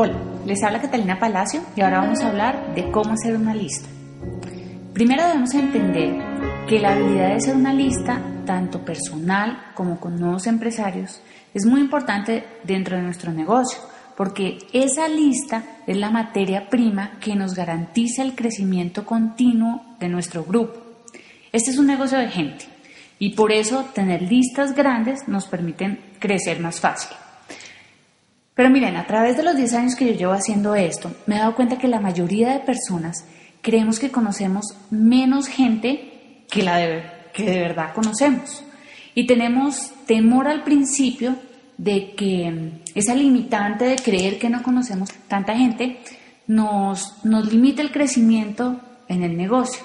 Hola, les habla Catalina Palacio y ahora vamos a hablar de cómo hacer una lista. Primero debemos entender que la habilidad de hacer una lista, tanto personal como con nuevos empresarios, es muy importante dentro de nuestro negocio, porque esa lista es la materia prima que nos garantiza el crecimiento continuo de nuestro grupo. Este es un negocio de gente y por eso tener listas grandes nos permiten crecer más fácil. Pero miren, a través de los 10 años que yo llevo haciendo esto, me he dado cuenta que la mayoría de personas creemos que conocemos menos gente que la de, que de verdad conocemos. Y tenemos temor al principio de que esa limitante de creer que no conocemos tanta gente nos, nos limita el crecimiento en el negocio.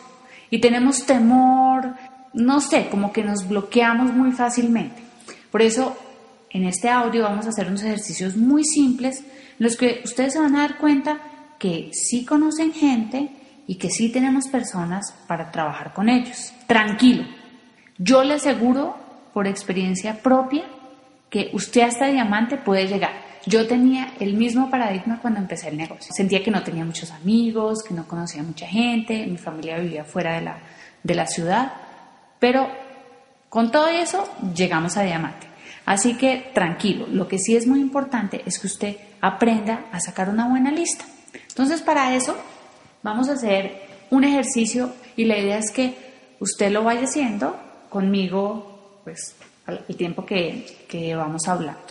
Y tenemos temor, no sé, como que nos bloqueamos muy fácilmente. Por eso en este audio vamos a hacer unos ejercicios muy simples en los que ustedes se van a dar cuenta que sí conocen gente y que sí tenemos personas para trabajar con ellos. Tranquilo, yo le aseguro por experiencia propia que usted hasta diamante puede llegar. Yo tenía el mismo paradigma cuando empecé el negocio. Sentía que no tenía muchos amigos, que no conocía mucha gente, mi familia vivía fuera de la, de la ciudad, pero con todo eso llegamos a diamante. Así que tranquilo, lo que sí es muy importante es que usted aprenda a sacar una buena lista. Entonces para eso vamos a hacer un ejercicio y la idea es que usted lo vaya haciendo conmigo pues el tiempo que, que vamos hablando.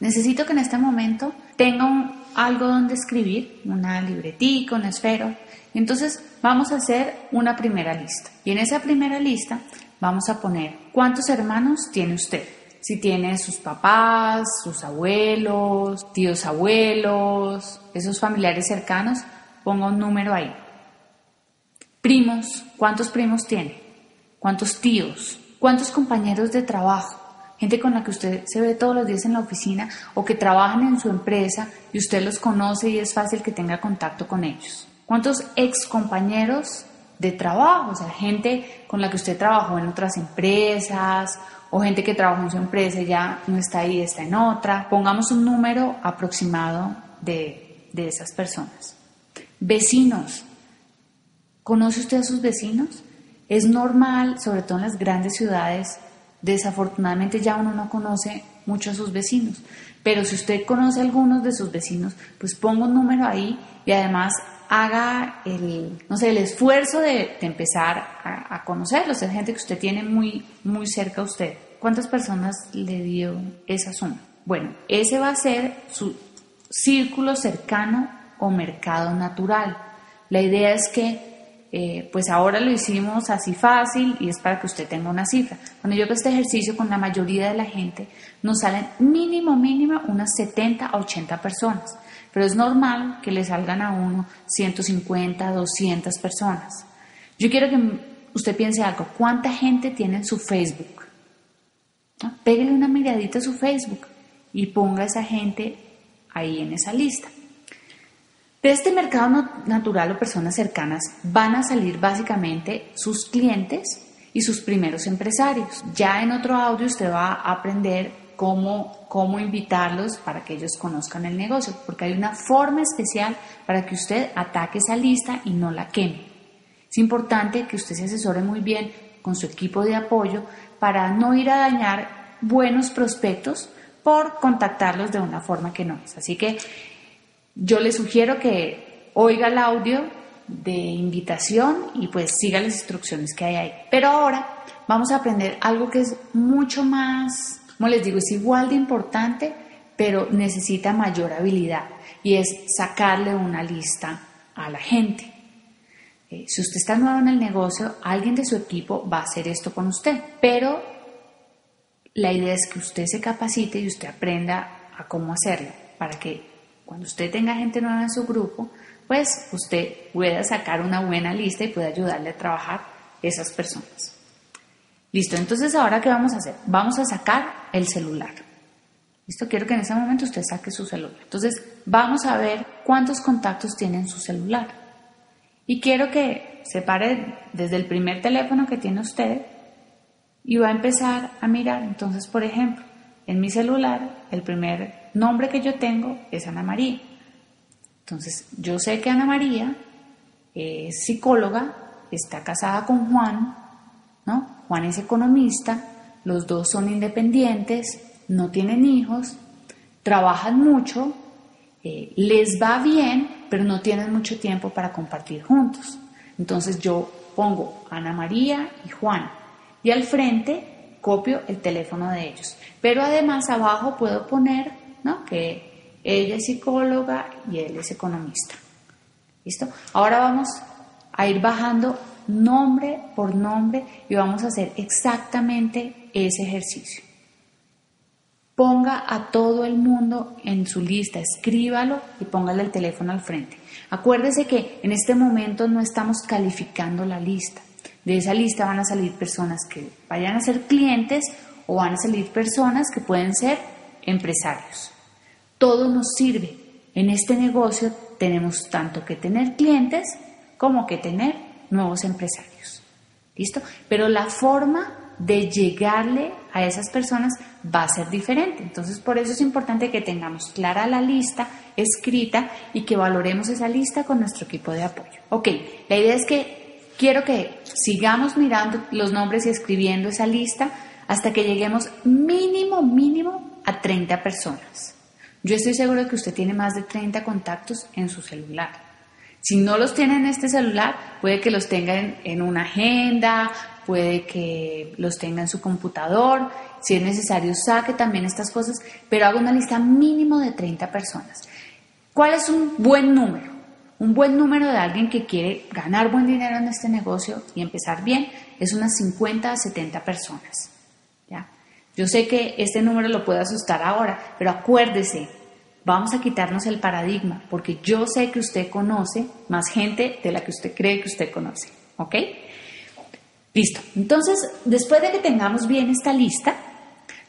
Necesito que en este momento tenga algo donde escribir, una libretica, una esfero. Entonces vamos a hacer una primera lista. Y en esa primera lista vamos a poner cuántos hermanos tiene usted si tiene sus papás, sus abuelos, tíos abuelos, esos familiares cercanos, ponga un número ahí. Primos, ¿cuántos primos tiene? ¿Cuántos tíos? ¿Cuántos compañeros de trabajo? Gente con la que usted se ve todos los días en la oficina o que trabajan en su empresa y usted los conoce y es fácil que tenga contacto con ellos. ¿Cuántos ex compañeros de trabajo? O sea, gente con la que usted trabajó en otras empresas o gente que trabaja en su empresa y ya no está ahí, está en otra. Pongamos un número aproximado de, de esas personas. Vecinos. ¿Conoce usted a sus vecinos? Es normal, sobre todo en las grandes ciudades, desafortunadamente ya uno no conoce mucho a sus vecinos, pero si usted conoce algunos de sus vecinos, pues ponga un número ahí y además haga el, no sé, el esfuerzo de, empezar a, conocerlos, es gente que usted tiene muy, muy cerca a usted. ¿Cuántas personas le dio esa suma? Bueno, ese va a ser su círculo cercano o mercado natural. La idea es que, eh, pues ahora lo hicimos así fácil y es para que usted tenga una cifra. Cuando yo hago este ejercicio con la mayoría de la gente, nos salen mínimo, mínimo unas 70 a 80 personas pero es normal que le salgan a uno 150, 200 personas. Yo quiero que usted piense algo, ¿cuánta gente tiene en su Facebook? Pégale una miradita a su Facebook y ponga a esa gente ahí en esa lista. De este mercado natural o personas cercanas van a salir básicamente sus clientes y sus primeros empresarios. Ya en otro audio usted va a aprender cómo, cómo invitarlos para que ellos conozcan el negocio, porque hay una forma especial para que usted ataque esa lista y no la queme. Es importante que usted se asesore muy bien con su equipo de apoyo para no ir a dañar buenos prospectos por contactarlos de una forma que no es. Así que yo le sugiero que oiga el audio de invitación y pues siga las instrucciones que hay ahí. Pero ahora vamos a aprender algo que es mucho más como les digo, es igual de importante, pero necesita mayor habilidad y es sacarle una lista a la gente. Eh, si usted está nuevo en el negocio, alguien de su equipo va a hacer esto con usted, pero la idea es que usted se capacite y usted aprenda a cómo hacerlo, para que cuando usted tenga gente nueva en su grupo, pues usted pueda sacar una buena lista y pueda ayudarle a trabajar esas personas. Listo, entonces ahora ¿qué vamos a hacer? Vamos a sacar el celular. Listo, quiero que en ese momento usted saque su celular. Entonces vamos a ver cuántos contactos tiene en su celular. Y quiero que se pare desde el primer teléfono que tiene usted y va a empezar a mirar. Entonces, por ejemplo, en mi celular, el primer nombre que yo tengo es Ana María. Entonces, yo sé que Ana María es psicóloga, está casada con Juan, ¿no? Juan es economista, los dos son independientes, no tienen hijos, trabajan mucho, eh, les va bien, pero no tienen mucho tiempo para compartir juntos. Entonces yo pongo Ana María y Juan y al frente copio el teléfono de ellos. Pero además abajo puedo poner ¿no? que ella es psicóloga y él es economista. ¿Listo? Ahora vamos a ir bajando nombre por nombre y vamos a hacer exactamente ese ejercicio. Ponga a todo el mundo en su lista, escríbalo y póngale el teléfono al frente. Acuérdese que en este momento no estamos calificando la lista. De esa lista van a salir personas que vayan a ser clientes o van a salir personas que pueden ser empresarios. Todo nos sirve. En este negocio tenemos tanto que tener clientes como que tener nuevos empresarios. ¿Listo? Pero la forma de llegarle a esas personas va a ser diferente. Entonces, por eso es importante que tengamos clara la lista escrita y que valoremos esa lista con nuestro equipo de apoyo. Ok, la idea es que quiero que sigamos mirando los nombres y escribiendo esa lista hasta que lleguemos mínimo, mínimo a 30 personas. Yo estoy seguro de que usted tiene más de 30 contactos en su celular. Si no los tiene en este celular, puede que los tenga en, una agenda, puede que los tenga en su computador, si es necesario saque también estas cosas, pero haga una lista mínimo de 30 personas. ¿Cuál es un buen número? Un buen número de alguien que quiere ganar buen dinero en este negocio y empezar bien es unas 50 a 70 personas. ¿ya? Yo sé que este número lo puede asustar ahora, pero acuérdese, Vamos a quitarnos el paradigma, porque yo sé que usted conoce más gente de la que usted cree que usted conoce. ¿Ok? Listo. Entonces, después de que tengamos bien esta lista,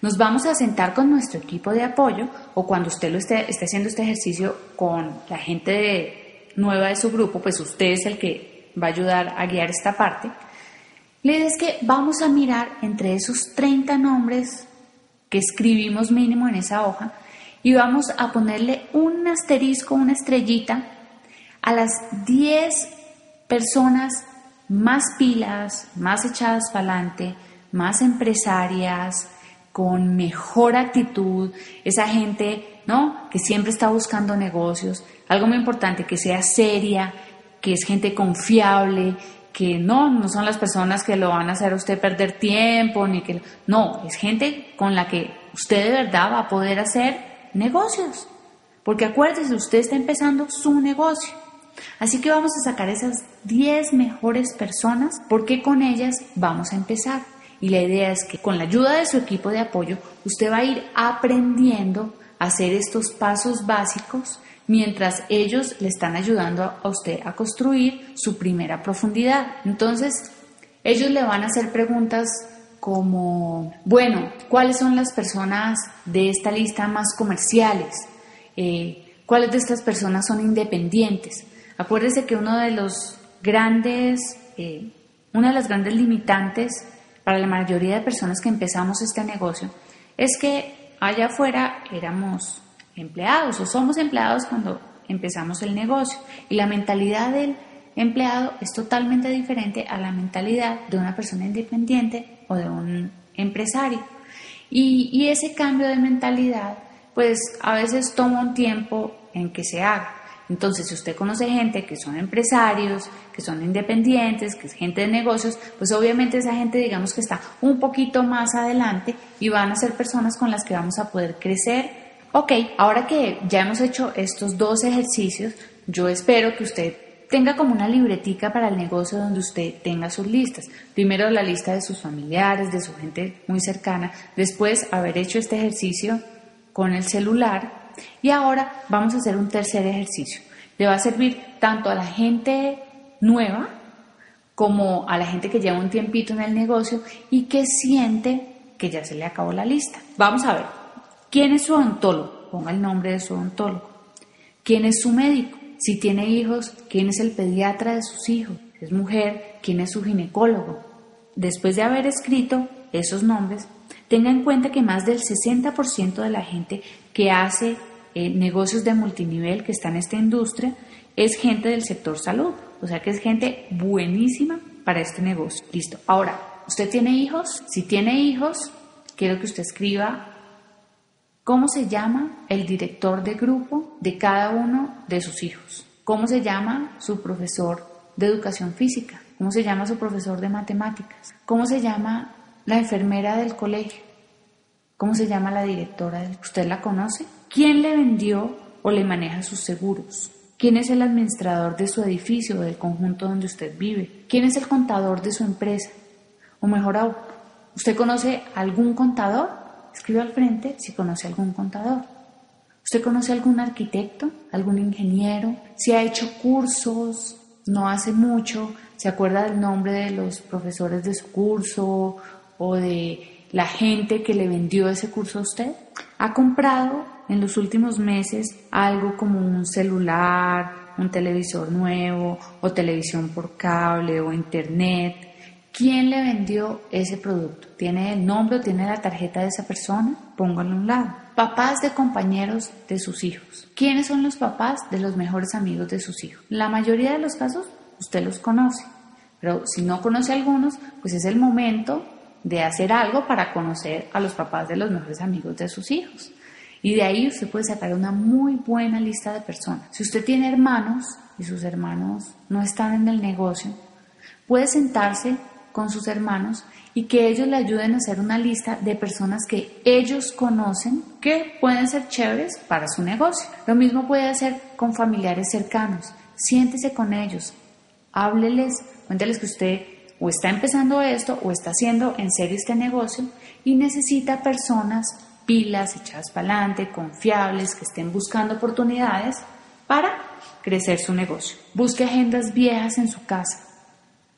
nos vamos a sentar con nuestro equipo de apoyo o cuando usted lo esté, esté haciendo este ejercicio con la gente nueva de su grupo, pues usted es el que va a ayudar a guiar esta parte. Idea es que vamos a mirar entre esos 30 nombres que escribimos mínimo en esa hoja, y vamos a ponerle un asterisco, una estrellita a las 10 personas más pilas, más echadas para adelante, más empresarias, con mejor actitud, esa gente, ¿no? Que siempre está buscando negocios, algo muy importante, que sea seria, que es gente confiable, que no, no son las personas que lo van a hacer a usted perder tiempo, ni que, no, es gente con la que usted de verdad va a poder hacer negocios. Porque acuérdese, usted está empezando su negocio. Así que vamos a sacar esas 10 mejores personas porque con ellas vamos a empezar. Y la idea es que con la ayuda de su equipo de apoyo, usted va a ir aprendiendo a hacer estos pasos básicos mientras ellos le están ayudando a usted a construir su primera profundidad. Entonces, ellos le van a hacer preguntas como, bueno, ¿cuáles son las personas de esta lista más comerciales? Eh, ¿Cuáles de estas personas son independientes? Acuérdese que uno de los grandes, eh, una de las grandes limitantes para la mayoría de personas que empezamos este negocio es que allá afuera éramos empleados o somos empleados cuando empezamos el negocio y la mentalidad del empleado es totalmente diferente a la mentalidad de una persona independiente o de un empresario. Y, ese cambio de mentalidad, pues a veces toma un tiempo en que se haga. Entonces, si usted conoce gente que son empresarios, que son independientes, que es gente de negocios, pues obviamente esa gente digamos que está un poquito más adelante y van a ser personas con las que vamos a poder crecer. Ok, ahora que ya hemos hecho estos dos ejercicios, yo espero que usted tenga como una libretica para el negocio donde usted tenga sus listas. Primero la lista de sus familiares, de su gente muy cercana. Después, haber hecho este ejercicio con el celular. Y ahora vamos a hacer un tercer ejercicio. Le va a servir tanto a la gente nueva como a la gente que lleva un tiempito en el negocio y que siente que ya se le acabó la lista. Vamos a ver, ¿quién es su odontólogo? Ponga el nombre de su odontólogo. ¿Quién es su médico? Si tiene hijos, ¿quién es el pediatra de sus hijos? Es mujer, ¿quién es su ginecólogo? Después de haber escrito esos nombres, tenga en cuenta que más del 60% de la gente que hace eh, negocios de multinivel, que está en esta industria, es gente del sector salud. O sea que es gente buenísima para este negocio. Listo. Ahora, ¿usted tiene hijos? Si tiene hijos, quiero que usted escriba cómo se llama el director de grupo de cada uno de sus hijos. ¿Cómo se llama su profesor de educación física? ¿Cómo se llama su profesor de matemáticas? ¿Cómo se llama la enfermera del colegio? ¿Cómo se llama la directora? ¿Usted la conoce? ¿Quién le vendió o le maneja sus seguros? ¿Quién es el administrador de su edificio o del conjunto donde usted vive? ¿Quién es el contador de su empresa? O mejor aún, ¿usted conoce algún contador? Escribe al frente si conoce algún contador. ¿Usted conoce algún arquitecto? ¿Algún ingeniero? Si ha hecho cursos, no hace mucho, se acuerda del nombre de los profesores de su curso o de la gente que le vendió ese curso a usted. ¿Ha comprado en los últimos meses algo como un celular, un televisor nuevo o televisión por cable o internet. ¿Quién le vendió ese producto? ¿Tiene el nombre o tiene la tarjeta de esa persona? Póngalo a un lado. Papás de compañeros de sus hijos. ¿Quiénes son los papás de los mejores amigos de sus hijos? La mayoría de los casos usted los conoce, pero si no conoce algunos, pues es el momento de hacer algo para conocer a los papás de los mejores amigos de sus hijos. Y de ahí usted puede sacar una muy buena lista de personas. Si usted tiene hermanos y sus hermanos no están en el negocio, puede sentarse con sus hermanos y que ellos le ayuden a hacer una lista de personas que ellos conocen que pueden ser chéveres para su negocio. Lo mismo puede hacer con familiares cercanos. Siéntese con ellos, hábleles, cuénteles que usted o está empezando esto o está haciendo en serio este negocio y necesita personas pilas, echadas para adelante, confiables, que estén buscando oportunidades para crecer su negocio. Busque agendas viejas en su casa.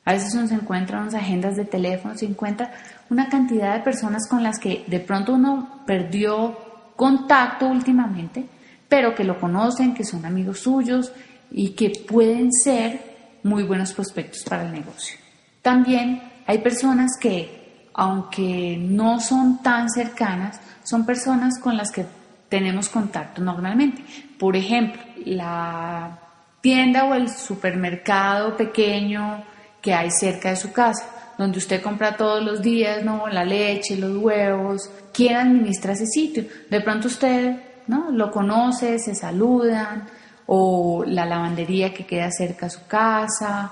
A veces uno se encuentra unas agendas de teléfono, se encuentra una cantidad de personas con las que de pronto uno perdió contacto últimamente, pero que lo conocen, que son amigos suyos y que pueden ser muy buenos prospectos para el negocio. También hay personas que, aunque no son tan cercanas, son personas con las que tenemos contacto normalmente. Por ejemplo, la tienda o el supermercado pequeño que hay cerca de su casa, donde usted compra todos los días, ¿no? La leche, los huevos. ¿Quién administra ese sitio? De pronto usted, ¿no? Lo conoce, se saludan, o la lavandería que queda cerca de su casa,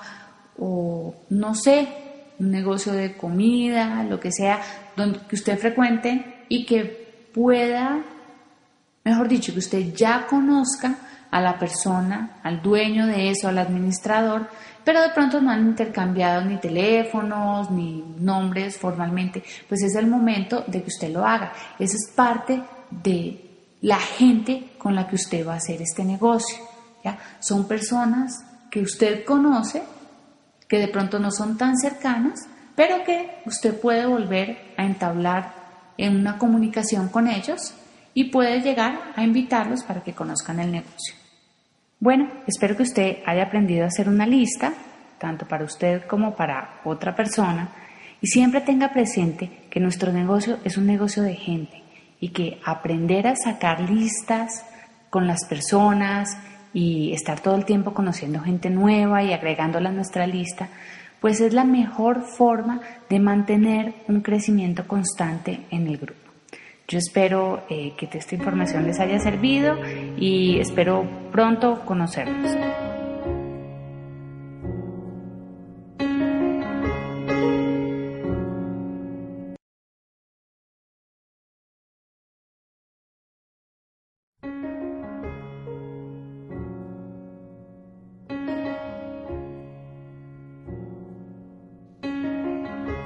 o no sé, un negocio de comida, lo que sea, donde que usted frecuente y que pueda, mejor dicho, que usted ya conozca a la persona, al dueño de eso, al administrador, pero de pronto no han intercambiado ni teléfonos ni nombres formalmente, pues es el momento de que usted lo haga. Esa es parte de la gente con la que usted va a hacer este negocio. Son personas que usted conoce, que de pronto no son tan cercanas, pero que usted puede volver a entablar en una comunicación con ellos y puede llegar a invitarlos para que conozcan el negocio. Bueno, espero que usted haya aprendido a hacer una lista, tanto para usted como para otra persona, y siempre tenga presente que nuestro negocio es un negocio de gente y que aprender a sacar listas con las personas y estar todo el tiempo conociendo gente nueva y agregándola a nuestra lista pues es la mejor forma de mantener un crecimiento constante en el grupo. Yo espero eh, que esta información les haya servido y espero pronto conocerlos.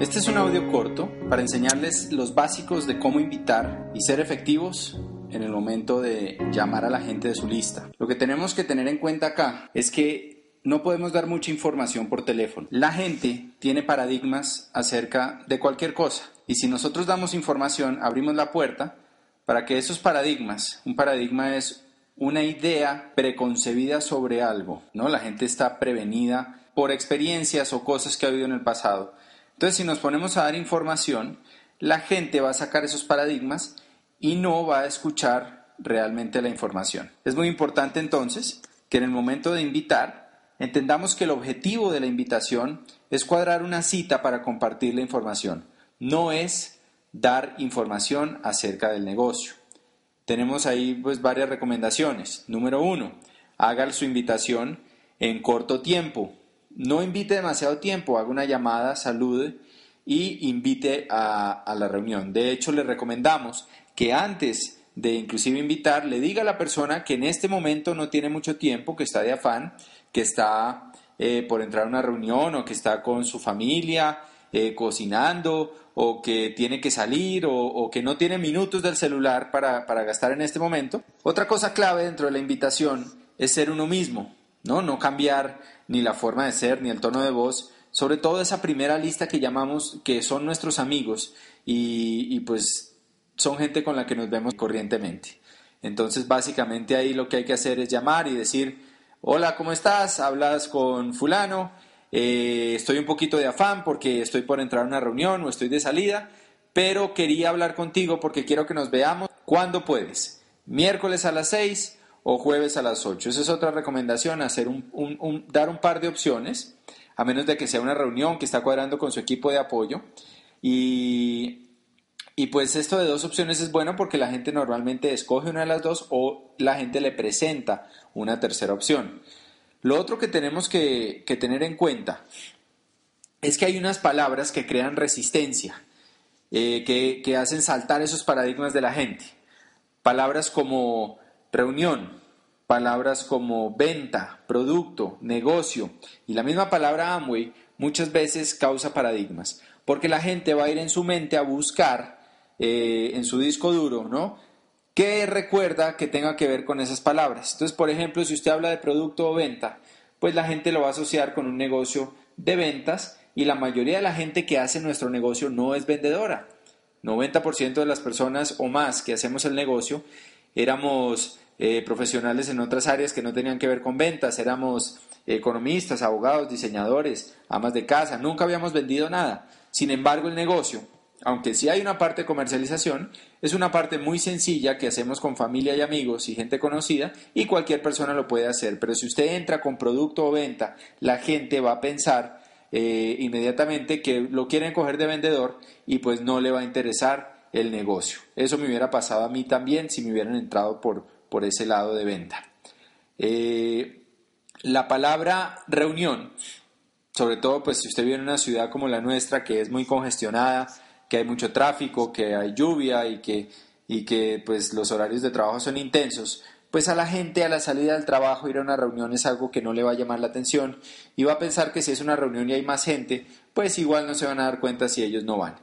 Este es un audio corto para enseñarles los básicos de cómo invitar y ser efectivos en el momento de llamar a la gente de su lista. Lo que tenemos que tener en cuenta acá es que no podemos dar mucha información por teléfono. La gente tiene paradigmas acerca de cualquier cosa y si nosotros damos información, abrimos la puerta para que esos paradigmas, un paradigma es una idea preconcebida sobre algo, ¿no? La gente está prevenida por experiencias o cosas que ha habido en el pasado. Entonces, si nos ponemos a dar información, la gente va a sacar esos paradigmas y no va a escuchar realmente la información. Es muy importante entonces que en el momento de invitar entendamos que el objetivo de la invitación es cuadrar una cita para compartir la información, no es dar información acerca del negocio. Tenemos ahí pues varias recomendaciones. Número uno, haga su invitación en corto tiempo. No invite demasiado tiempo, haga una llamada, salude y invite a, la reunión. De hecho, le recomendamos que antes de inclusive invitar, le diga a la persona que en este momento no tiene mucho tiempo, que está de afán, que está eh, por entrar a una reunión o que está con su familia eh, cocinando o que tiene que salir o, que no tiene minutos del celular para, para, gastar en este momento. Otra cosa clave dentro de la invitación es ser uno mismo, ¿no? No cambiar ni la forma de ser ni el tono de voz, sobre todo esa primera lista que llamamos que son nuestros amigos y, pues son gente con la que nos vemos corrientemente. Entonces básicamente ahí lo que hay que hacer es llamar y decir, hola, ¿cómo estás? Hablas con fulano, eh, estoy un poquito de afán porque estoy por entrar a una reunión o estoy de salida, pero quería hablar contigo porque quiero que nos veamos cuando puedes, miércoles a las 6 o jueves a las 8. Esa es otra recomendación, hacer un, dar un par de opciones, a menos de que sea una reunión que está cuadrando con su equipo de apoyo. Y, y pues esto de dos opciones es bueno porque la gente normalmente escoge una de las dos o la gente le presenta una tercera opción. Lo otro que tenemos que, tener en cuenta es que hay unas palabras que crean resistencia, eh, que, que hacen saltar esos paradigmas de la gente. Palabras como reunión, palabras como venta, producto, negocio y la misma palabra Amway muchas veces causa paradigmas, porque la gente va a ir en su mente a buscar eh, en su disco duro, ¿no? ¿Qué recuerda que tenga que ver con esas palabras? Entonces, por ejemplo, si usted habla de producto o venta, pues la gente lo va a asociar con un negocio de ventas y la mayoría de la gente que hace nuestro negocio no es vendedora. 90% de las personas o más que hacemos el negocio éramos eh, profesionales en otras áreas que no tenían que ver con ventas, éramos economistas, abogados, diseñadores, amas de casa, nunca habíamos vendido nada. Sin embargo, el negocio aunque sí hay una parte de comercialización, es una parte muy sencilla que hacemos con familia y amigos y gente conocida y cualquier persona lo puede hacer. Pero si usted entra con producto o venta, la gente va a pensar eh, inmediatamente que lo quieren coger de vendedor y pues no le va a interesar el negocio. Eso me hubiera pasado a mí también si me hubieran entrado por, por ese lado de venta. Eh, la palabra reunión, sobre todo pues si usted vive en una ciudad como la nuestra que es muy congestionada, que hay mucho tráfico, que hay lluvia y que, y que pues los horarios de trabajo son intensos, pues a la gente a la salida del trabajo ir a una reunión es algo que no le va a llamar la atención y va a pensar que si es una reunión y hay más gente, pues igual no se van a dar cuenta si ellos no van.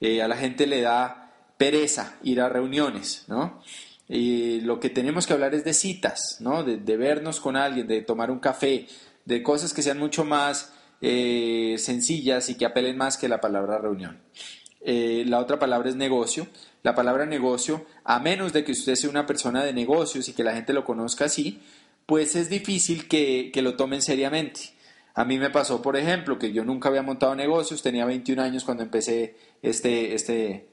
Eh, a la gente le da pereza ir a reuniones, ¿no? Y lo que tenemos que hablar es de citas, ¿no? De, vernos con alguien, de tomar un café, de cosas que sean mucho más eh, sencillas y que apelen más que la palabra reunión. Eh, la otra palabra es negocio. La palabra negocio, a menos de que usted sea una persona de negocios y que la gente lo conozca así, pues es difícil que, lo tomen seriamente. A mí me pasó, por ejemplo, que yo nunca había montado negocios, tenía 21 años cuando empecé este, este,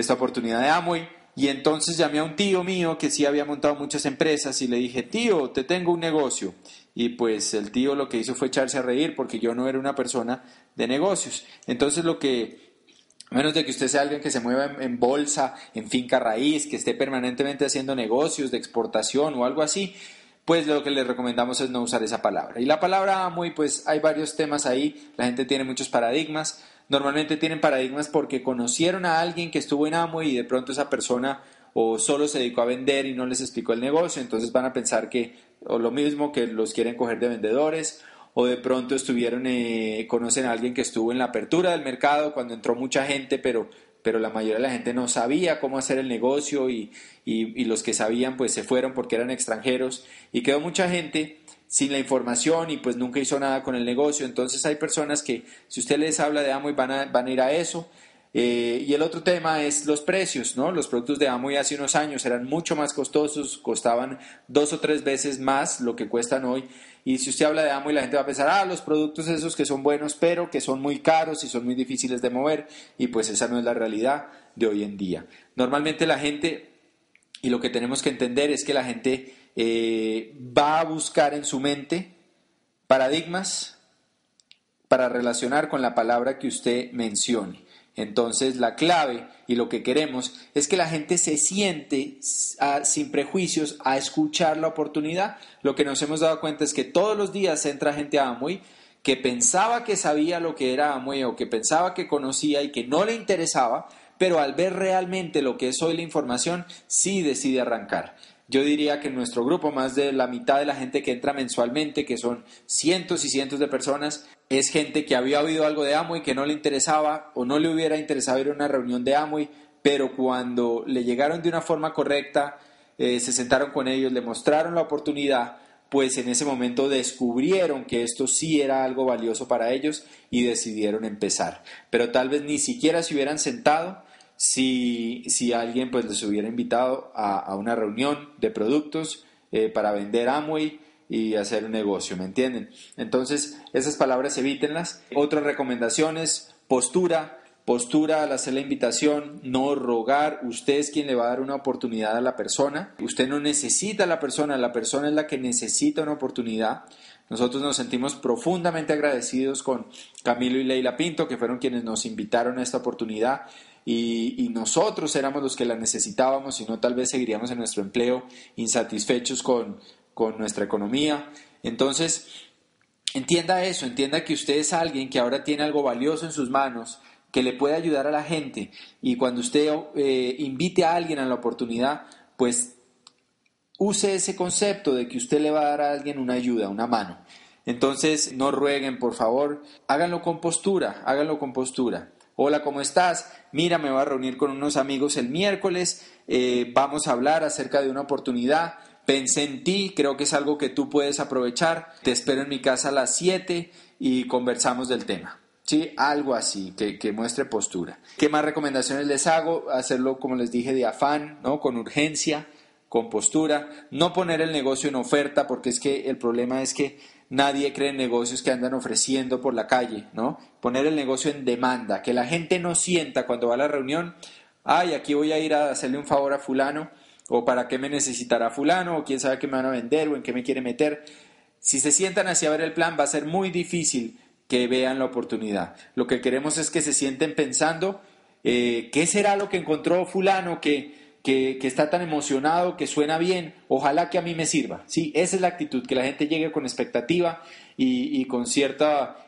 esta oportunidad de Amway, y entonces llamé a un tío mío que sí había montado muchas empresas y le dije, tío, te tengo un negocio. Y pues el tío lo que hizo fue echarse a reír porque yo no era una persona de negocios. Entonces lo que a menos de que usted sea alguien que se mueva en, bolsa, en finca raíz, que esté permanentemente haciendo negocios de exportación o algo así, pues lo que le recomendamos es no usar esa palabra. Y la palabra muy, pues hay varios temas ahí, la gente tiene muchos paradigmas, normalmente tienen paradigmas porque conocieron a alguien que estuvo en Amo y de pronto esa persona o solo se dedicó a vender y no les explicó el negocio, entonces van a pensar que, o lo mismo, que los quieren coger de vendedores, o de pronto estuvieron, eh, conocen a alguien que estuvo en la apertura del mercado cuando entró mucha gente, pero, pero la mayoría de la gente no sabía cómo hacer el negocio y, y, los que sabían pues se fueron porque eran extranjeros. Y quedó mucha gente sin la información y pues nunca hizo nada con el negocio. Entonces hay personas que si usted les habla de Amway van a, van a ir a eso. Eh, y el otro tema es los precios, ¿no? Los productos de Amway hace unos años eran mucho más costosos, costaban dos o tres veces más lo que cuestan hoy. Y si usted habla de Amway, la gente va a pensar, ah, los productos esos que son buenos, pero que son muy caros y son muy difíciles de mover. Y pues esa no es la realidad de hoy en día. Normalmente la gente, y lo que tenemos que entender es que la gente eh, va a buscar en su mente paradigmas para relacionar con la palabra que usted mencione. Entonces la clave y lo que queremos es que la gente se siente sin prejuicios a escuchar la oportunidad. Lo que nos hemos dado cuenta es que todos los días entra gente a Amway que pensaba que sabía lo que era Amway o que pensaba que conocía y que no le interesaba, pero al ver realmente lo que es hoy la información, sí decide arrancar. Yo diría que en nuestro grupo más de la mitad de la gente que entra mensualmente, que son cientos y cientos de personas, es gente que había oído algo de Amway que no le interesaba o no le hubiera interesado ir a una reunión de Amway, pero cuando le llegaron de una forma correcta, eh, se sentaron con ellos, le mostraron la oportunidad, pues en ese momento descubrieron que esto sí era algo valioso para ellos y decidieron empezar. Pero tal vez ni siquiera se hubieran sentado si, si alguien pues les hubiera invitado a, una reunión de productos eh, para vender Amway y hacer un negocio, ¿me entienden? Entonces, esas palabras evítenlas. Otras recomendaciones, postura, postura al hacer la invitación, no rogar, usted es quien le va a dar una oportunidad a la persona, usted no necesita a la persona, la persona es la que necesita una oportunidad. Nosotros nos sentimos profundamente agradecidos con Camilo y Leila Pinto, que fueron quienes nos invitaron a esta oportunidad y, nosotros éramos los que la necesitábamos, y no tal vez seguiríamos en nuestro empleo insatisfechos con, con nuestra economía. Entonces, entienda eso, entienda que usted es alguien que ahora tiene algo valioso en sus manos, que le puede ayudar a la gente, y cuando usted eh, invite a alguien a la oportunidad, pues use ese concepto de que usted le va a dar a alguien una ayuda, una mano. Entonces, no rueguen, por favor, háganlo con postura, háganlo con postura. Hola, ¿cómo estás? Mira, me voy a reunir con unos amigos el miércoles, eh, vamos a hablar acerca de una oportunidad. Pensé en ti, creo que es algo que tú puedes aprovechar. Te espero en mi casa a las 7 y conversamos del tema. ¿sí? Algo así, que, que, muestre postura. ¿Qué más recomendaciones les hago? Hacerlo, como les dije, de afán, ¿no? Con urgencia, con postura. No poner el negocio en oferta, porque es que el problema es que nadie cree en negocios que andan ofreciendo por la calle, ¿no? Poner el negocio en demanda, que la gente no sienta cuando va a la reunión, ay, aquí voy a ir a hacerle un favor a fulano, o para qué me necesitará fulano, o quién sabe qué me van a vender, o en qué me quiere meter. Si se sientan así a ver el plan, va a ser muy difícil que vean la oportunidad. Lo que queremos es que se sienten pensando, eh, ¿qué será lo que encontró fulano que que, está tan emocionado, que suena bien, ojalá que a mí me sirva. Sí, esa es la actitud, que la gente llegue con expectativa y, con cierto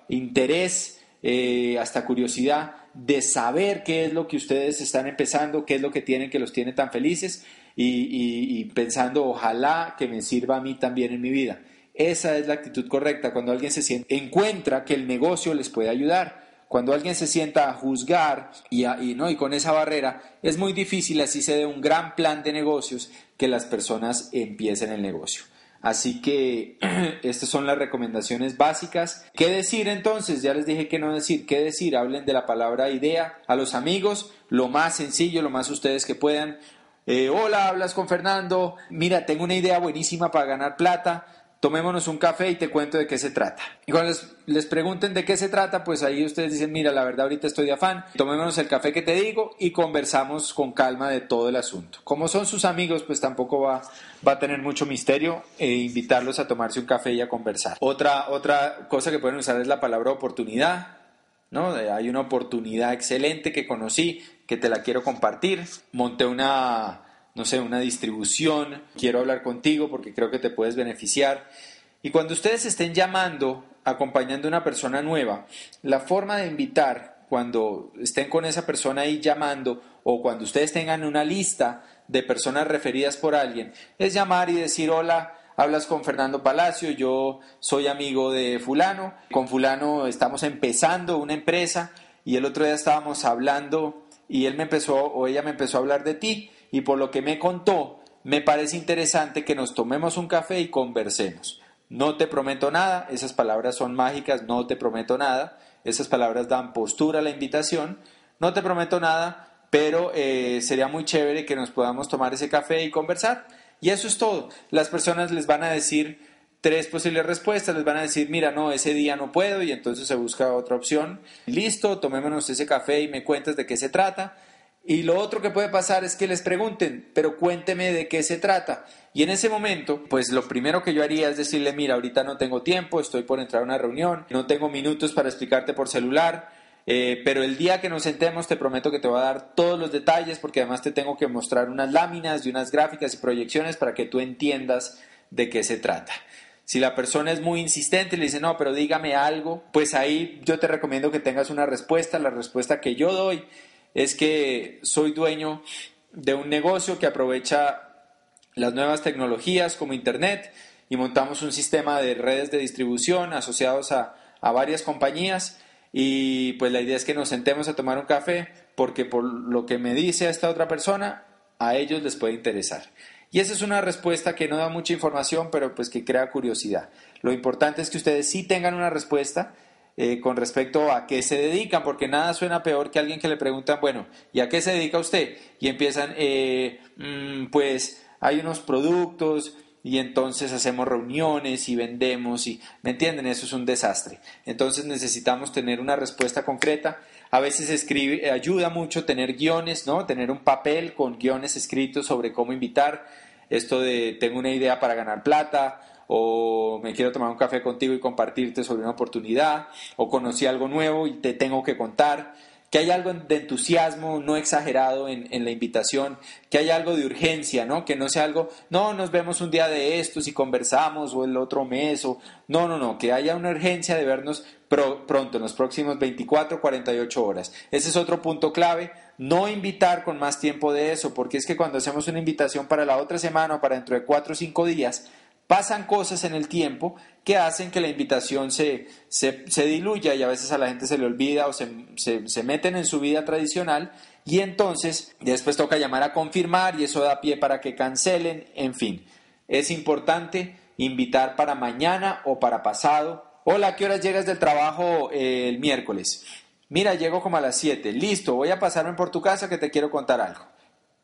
interés, eh, hasta curiosidad de saber qué es lo que ustedes están empezando, qué es lo que tienen que los tiene tan felices y, y pensando, ojalá que me sirva a mí también en mi vida. Esa es la actitud correcta cuando alguien se siente, encuentra que el negocio les puede ayudar cuando alguien se sienta a juzgar y, ¿no? y con esa barrera, es muy difícil, así se dé un gran plan de negocios, que las personas empiecen el negocio. Así que estas son las recomendaciones básicas. ¿Qué decir entonces? Ya les dije que no decir. ¿Qué decir? Hablen de la palabra idea a los amigos, lo más sencillo, lo más ustedes que puedan. Eh, hola, hablas con Fernando. Mira, tengo una idea buenísima para ganar plata tomémonos un café y te cuento de qué se trata. Y cuando les, pregunten de qué se trata, pues ahí ustedes dicen, mira, la verdad ahorita estoy de afán, tomémonos el café que te digo y conversamos con calma de todo el asunto. Como son sus amigos, pues tampoco va, va a tener mucho misterio e invitarlos a tomarse un café y a conversar. Otra, otra cosa que pueden usar es la palabra oportunidad. ¿No? Hay una oportunidad excelente que conocí, que te la quiero compartir. Monté una, no sé, una distribución, quiero hablar contigo porque creo que te puedes beneficiar. Y cuando ustedes estén llamando, acompañando a una persona nueva, la forma de invitar, cuando estén con esa persona ahí llamando, o cuando ustedes tengan una lista de personas referidas por alguien, es llamar y decir, hola, hablas con Fernando Palacio, yo soy amigo de fulano, con fulano estamos empezando una empresa y el otro día estábamos hablando y él me empezó o ella me empezó a hablar de ti y por lo que me contó, me parece interesante que nos tomemos un café y conversemos. No te prometo nada, esas palabras son mágicas, no te prometo nada, esas palabras dan postura a la invitación, no te prometo nada, pero eh, sería muy chévere que nos podamos tomar ese café y conversar. Y eso es todo. Las personas les van a decir tres posibles respuestas, les van a decir, mira, no, ese día no puedo y entonces se busca otra opción. Listo, tomémonos ese café y me cuentas de qué se trata. Y lo otro que puede pasar es que les pregunten, pero cuénteme de qué se trata. Y en ese momento, pues lo primero que yo haría es decirle, mira, ahorita no tengo tiempo, estoy por entrar a una reunión, no tengo minutos para explicarte por celular, eh, pero el día que nos sentemos te prometo que te voy a dar todos los detalles porque además te tengo que mostrar unas láminas y unas gráficas y proyecciones para que tú entiendas de qué se trata. Si la persona es muy insistente y le dice, no, pero dígame algo, pues ahí yo te recomiendo que tengas una respuesta. La respuesta que yo doy es que soy dueño de un negocio que aprovecha las nuevas tecnologías como Internet y montamos un sistema de redes de distribución asociados a, varias compañías y pues la idea es que nos sentemos a tomar un café porque por lo que me dice esta otra persona, a ellos les puede interesar. Y esa es una respuesta que no da mucha información, pero pues que crea curiosidad. Lo importante es que ustedes sí tengan una respuesta eh, con respecto a qué se dedican, porque nada suena peor que alguien que le preguntan, bueno, ¿y a qué se dedica usted? Y empiezan, eh, mm, pues hay unos productos y entonces hacemos reuniones y vendemos y, ¿me entienden? Eso es un desastre. Entonces necesitamos tener una respuesta concreta. A veces ayuda mucho tener guiones, ¿no? Tener un papel con guiones escritos sobre cómo invitar. Esto de tengo una idea para ganar plata, o me quiero tomar un café contigo y compartirte sobre una oportunidad, o conocí algo nuevo y te tengo que contar, que hay algo de entusiasmo no exagerado en, la invitación, que hay algo de urgencia, ¿no? Que no sea algo, no, nos vemos un día de estos y conversamos o el otro mes, o no, no, no, que haya una urgencia de vernos pronto, en los próximos 24, 48 horas. Ese es otro punto clave, no invitar con más tiempo de eso, porque es que cuando hacemos una invitación para la otra semana o para dentro de 4 o 5 días, pasan cosas en el tiempo que hacen que la invitación se, se, diluya y a veces a la gente se le olvida o se, se, meten en su vida tradicional y entonces después toca llamar a confirmar y eso da pie para que cancelen, en fin. Es importante invitar para mañana o para pasado. Hola, ¿a qué horas llegas del trabajo eh, el miércoles? Mira, llego como a las 7. Listo, voy a pasarme por tu casa que te quiero contar algo.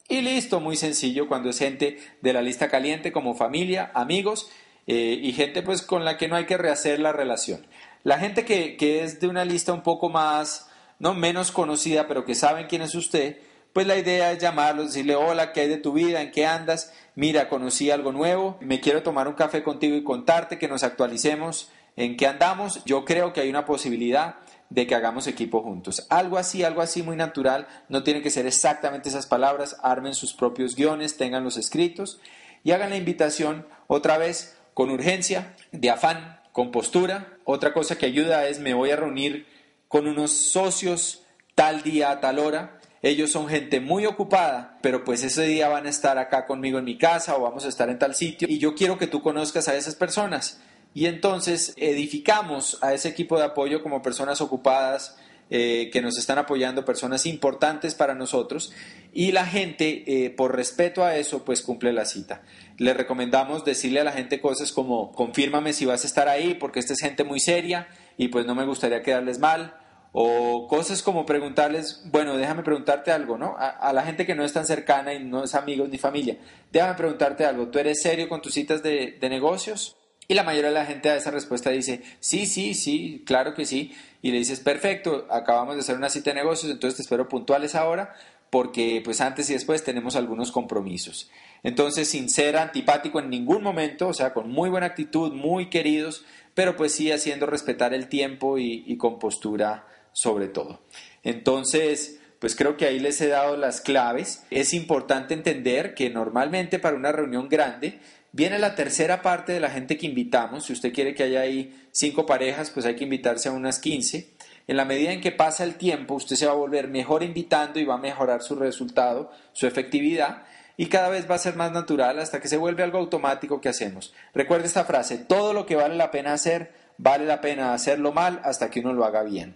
Y listo, muy sencillo cuando es gente de la lista caliente como familia, amigos eh, y gente pues con la que no hay que rehacer la relación. La gente que, que es de una lista un poco más, no menos conocida, pero que saben quién es usted, pues la idea es llamarlos, decirle hola, ¿qué hay de tu vida? ¿En qué andas? Mira, conocí algo nuevo, me quiero tomar un café contigo y contarte que nos actualicemos en qué andamos. Yo creo que hay una posibilidad de que hagamos equipo juntos. Algo así, algo así muy natural, no tiene que ser exactamente esas palabras, armen sus propios guiones, tengan los escritos y hagan la invitación otra vez con urgencia, de afán, con postura. Otra cosa que ayuda es me voy a reunir con unos socios tal día a tal hora. Ellos son gente muy ocupada, pero pues ese día van a estar acá conmigo en mi casa o vamos a estar en tal sitio y yo quiero que tú conozcas a esas personas y entonces edificamos a ese equipo de apoyo como personas ocupadas eh, que nos están apoyando, personas importantes para nosotros y la gente, eh, por respeto a eso, pues cumple la cita. Le recomendamos decirle a la gente cosas como confírmame si vas a estar ahí porque esta es gente muy seria y pues no me gustaría quedarles mal o cosas como preguntarles, bueno, déjame preguntarte algo, ¿no? A, la gente que no es tan cercana y no es amigos ni familia, déjame preguntarte algo, ¿tú eres serio con tus citas de, de negocios? Y la mayoría de la gente a esa respuesta dice, sí, sí, sí, claro que sí. Y le dices, perfecto, acabamos de hacer una cita de negocios, entonces te espero puntuales ahora, porque pues antes y después tenemos algunos compromisos. Entonces, sin ser antipático en ningún momento, o sea, con muy buena actitud, muy queridos, pero pues sí haciendo respetar el tiempo y, y con postura sobre todo. Entonces, pues creo que ahí les he dado las claves. Es importante entender que normalmente para una reunión grande Viene la tercera parte de la gente que invitamos. Si usted quiere que haya ahí cinco parejas, pues hay que invitarse a unas 15. En la medida en que pasa el tiempo, usted se va a volver mejor invitando y va a mejorar su resultado, su efectividad, y cada vez va a ser más natural hasta que se vuelve algo automático que hacemos. Recuerde esta frase, todo lo que vale la pena hacer, vale la pena hacerlo mal hasta que uno lo haga bien.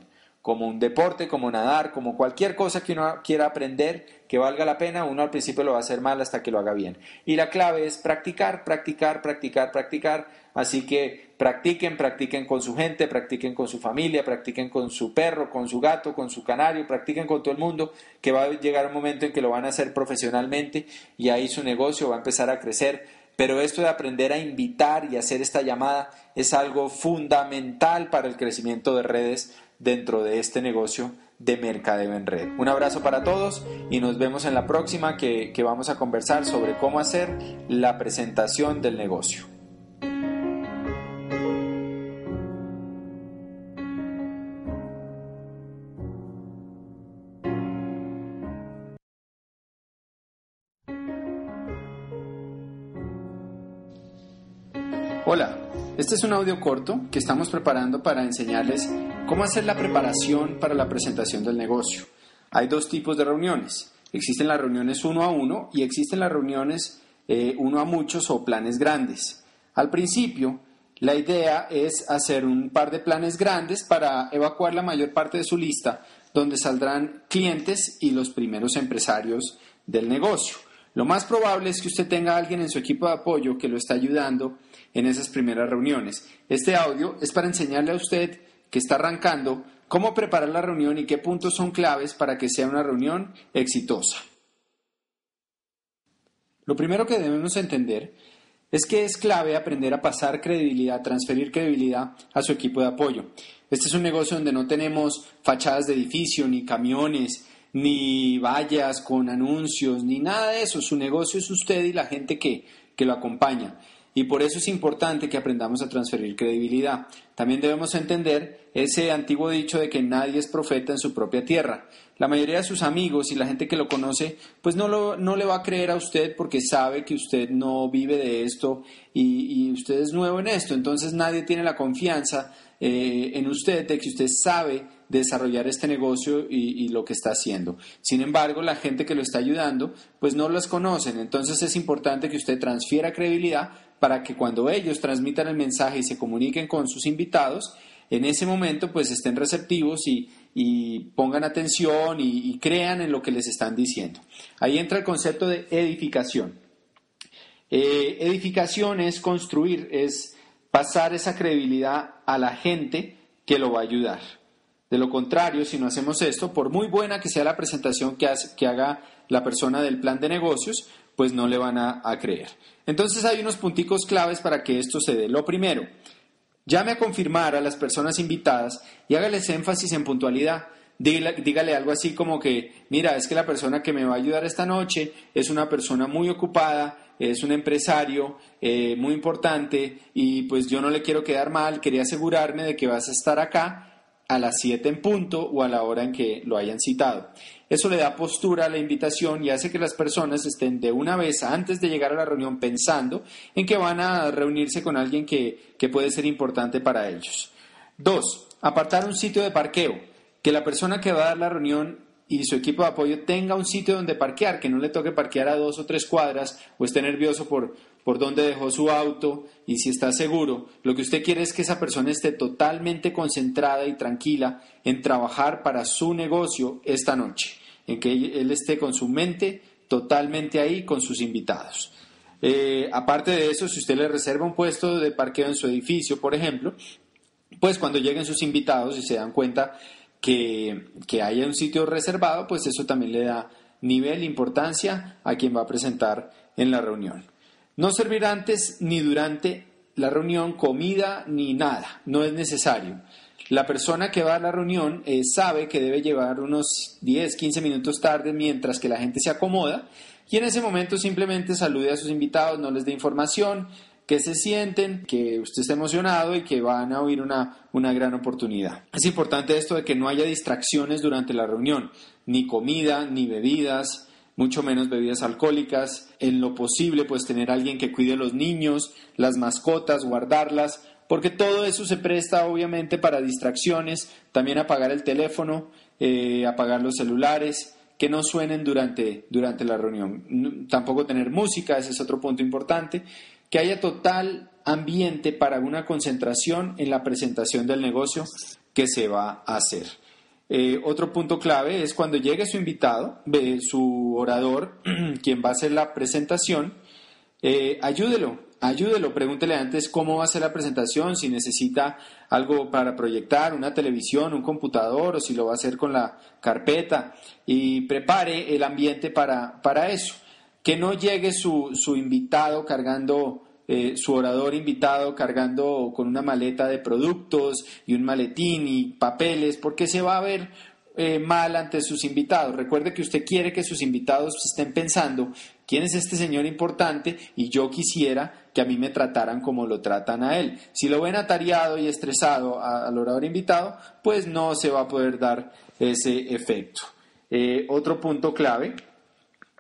Como un deporte, como nadar, como cualquier cosa que uno quiera aprender que valga la pena, uno al principio lo va a hacer mal hasta que lo haga bien. Y la clave es practicar, practicar, practicar, practicar. Así que practiquen, practiquen con su gente, practiquen con su familia, practiquen con su perro, con su gato, con su canario, practiquen con todo el mundo, que va a llegar un momento en que lo van a hacer profesionalmente y ahí su negocio va a empezar a crecer. Pero esto de aprender a invitar y hacer esta llamada es algo fundamental para el crecimiento de redes dentro de este negocio de mercadeo en red. Un abrazo para todos y nos vemos en la próxima que, que vamos a conversar sobre cómo hacer la presentación del negocio. Este es un audio corto que estamos preparando para enseñarles cómo hacer la preparación para la presentación del negocio. Hay dos tipos de reuniones. Existen las reuniones uno a uno y existen las reuniones eh, uno a muchos o planes grandes. Al principio, la idea es hacer un par de planes grandes para evacuar la mayor parte de su lista, donde saldrán clientes y los primeros empresarios del negocio. Lo más probable es que usted tenga alguien en su equipo de apoyo que lo está ayudando en esas primeras reuniones. Este audio es para enseñarle a usted que está arrancando cómo preparar la reunión y qué puntos son claves para que sea una reunión exitosa. Lo primero que debemos entender es que es clave aprender a pasar credibilidad, transferir credibilidad a su equipo de apoyo. Este es un negocio donde no tenemos fachadas de edificio, ni camiones, ni vallas con anuncios, ni nada de eso. Su negocio es usted y la gente que, que lo acompaña. Y por eso es importante que aprendamos a transferir credibilidad. También debemos entender ese antiguo dicho de que nadie es profeta en su propia tierra. La mayoría de sus amigos y la gente que lo conoce, pues no, lo, no le va a creer a usted porque sabe que usted no vive de esto y, usted es nuevo en esto. Entonces nadie tiene la confianza eh, en usted de que usted sabe desarrollar este negocio y, lo que está haciendo. Sin embargo, la gente que lo está ayudando, pues no los conocen. Entonces es importante que usted transfiera credibilidad para que cuando ellos transmitan el mensaje y se comuniquen con sus invitados, en ese momento pues estén receptivos y, pongan atención y, crean en lo que les están diciendo. Ahí entra el concepto de edificación. Eh, edificación es construir, es pasar esa credibilidad a la gente que lo va a ayudar. De lo contrario, si no hacemos esto, por muy buena que sea la presentación que, que haga la persona del plan de negocios, pues no le van a, creer. Entonces hay unos punticos claves para que esto se dé. Lo primero, llame a confirmar a las personas invitadas y hágales énfasis en puntualidad. Dígale, algo así como que, mira, es que la persona que me va a ayudar esta noche es una persona muy ocupada, es un empresario eh, muy importante y pues yo no le quiero quedar mal, quería asegurarme de que vas a estar acá a las 7 en punto o a la hora en que lo hayan citado. Eso le da postura a la invitación y hace que las personas estén de una vez antes de llegar a la reunión pensando en que van a reunirse con alguien que, que puede ser importante para ellos. Dos, apartar un sitio de parqueo. Que la persona que va a dar la reunión y su equipo de apoyo tenga un sitio donde parquear, que no le toque parquear a dos o tres cuadras o esté nervioso por, por dónde dejó su auto y si está seguro. Lo que usted quiere es que esa persona esté totalmente concentrada y tranquila en trabajar para su negocio esta noche, en que él esté con su mente totalmente ahí con sus invitados. Eh, aparte de eso, si usted le reserva un puesto de parqueo en su edificio, por ejemplo, pues cuando lleguen sus invitados y se dan cuenta que, que haya un sitio reservado, pues eso también le da nivel, importancia a quien va a presentar en la reunión. No servir antes ni durante la reunión comida ni nada, no es necesario. La persona que va a la reunión eh, sabe que debe llevar unos 10, 15 minutos tarde mientras que la gente se acomoda y en ese momento simplemente salude a sus invitados, no les dé información, que se sienten, que usted está emocionado y que van a oír una, una gran oportunidad. Es importante esto de que no haya distracciones durante la reunión, ni comida, ni bebidas, mucho menos bebidas alcohólicas. En lo posible, pues tener alguien que cuide a los niños, las mascotas, guardarlas, porque todo eso se presta obviamente para distracciones, también apagar el teléfono, eh, apagar los celulares, que no suenen durante, durante la reunión. Tampoco tener música, ese es otro punto importante que haya total ambiente para una concentración en la presentación del negocio que se va a hacer. Eh, otro punto clave es cuando llegue su invitado, su orador, quien va a hacer la presentación, eh, ayúdelo, ayúdelo, pregúntele antes cómo va a ser la presentación, si necesita algo para proyectar, una televisión, un computador o si lo va a hacer con la carpeta y prepare el ambiente para, para eso. Que no llegue su, su invitado cargando eh, su orador invitado cargando con una maleta de productos y un maletín y papeles, porque se va a ver eh, mal ante sus invitados. Recuerde que usted quiere que sus invitados estén pensando quién es este señor importante y yo quisiera que a mí me trataran como lo tratan a él. Si lo ven atareado y estresado al orador invitado, pues no se va a poder dar ese efecto. Eh, otro punto clave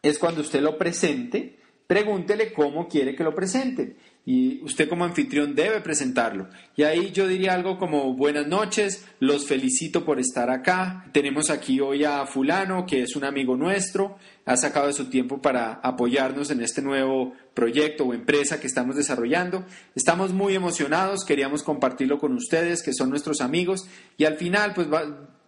es cuando usted lo presente, pregúntele cómo quiere que lo presenten. Y usted como anfitrión debe presentarlo. Y ahí yo diría algo como buenas noches, los felicito por estar acá. Tenemos aquí hoy a fulano, que es un amigo nuestro, ha sacado de su tiempo para apoyarnos en este nuevo proyecto o empresa que estamos desarrollando. Estamos muy emocionados, queríamos compartirlo con ustedes, que son nuestros amigos. Y al final, pues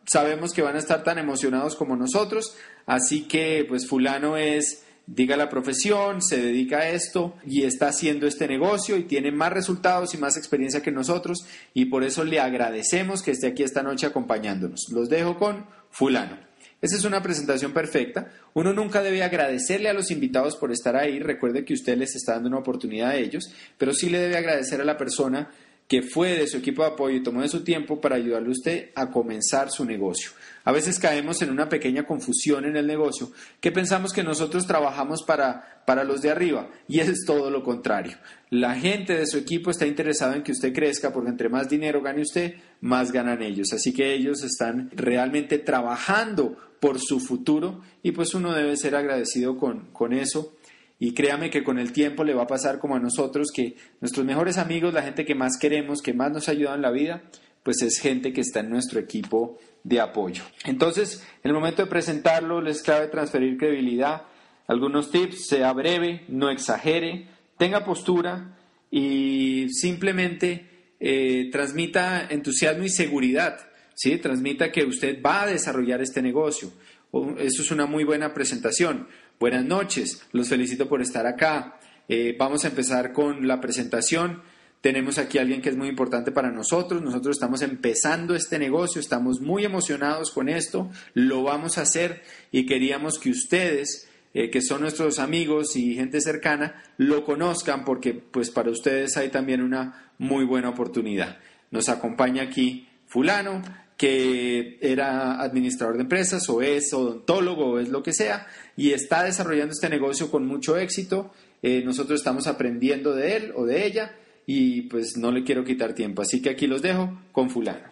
sabemos que van a estar tan emocionados como nosotros. Así que, pues fulano es diga la profesión, se dedica a esto y está haciendo este negocio y tiene más resultados y más experiencia que nosotros y por eso le agradecemos que esté aquí esta noche acompañándonos. Los dejo con fulano. Esa es una presentación perfecta. Uno nunca debe agradecerle a los invitados por estar ahí. Recuerde que usted les está dando una oportunidad a ellos, pero sí le debe agradecer a la persona que fue de su equipo de apoyo y tomó de su tiempo para ayudarle a usted a comenzar su negocio. A veces caemos en una pequeña confusión en el negocio que pensamos que nosotros trabajamos para, para los de arriba y es todo lo contrario. La gente de su equipo está interesada en que usted crezca porque entre más dinero gane usted, más ganan ellos. Así que ellos están realmente trabajando por su futuro y pues uno debe ser agradecido con, con eso y créame que con el tiempo le va a pasar como a nosotros, que nuestros mejores amigos, la gente que más queremos, que más nos ha ayudado en la vida, pues es gente que está en nuestro equipo de apoyo. Entonces, en el momento de presentarlo, les clave transferir credibilidad. Algunos tips, sea breve, no exagere, tenga postura y simplemente eh, transmita entusiasmo y seguridad. ¿sí? Transmita que usted va a desarrollar este negocio. Eso es una muy buena presentación. Buenas noches, los felicito por estar acá. Eh, vamos a empezar con la presentación. Tenemos aquí a alguien que es muy importante para nosotros. Nosotros estamos empezando este negocio, estamos muy emocionados con esto, lo vamos a hacer y queríamos que ustedes, eh, que son nuestros amigos y gente cercana, lo conozcan porque pues para ustedes hay también una muy buena oportunidad. Nos acompaña aquí fulano, que era administrador de empresas o es odontólogo o es lo que sea y está desarrollando este negocio con mucho éxito. Eh, nosotros estamos aprendiendo de él o de ella y pues no le quiero quitar tiempo. Así que aquí los dejo con fulano.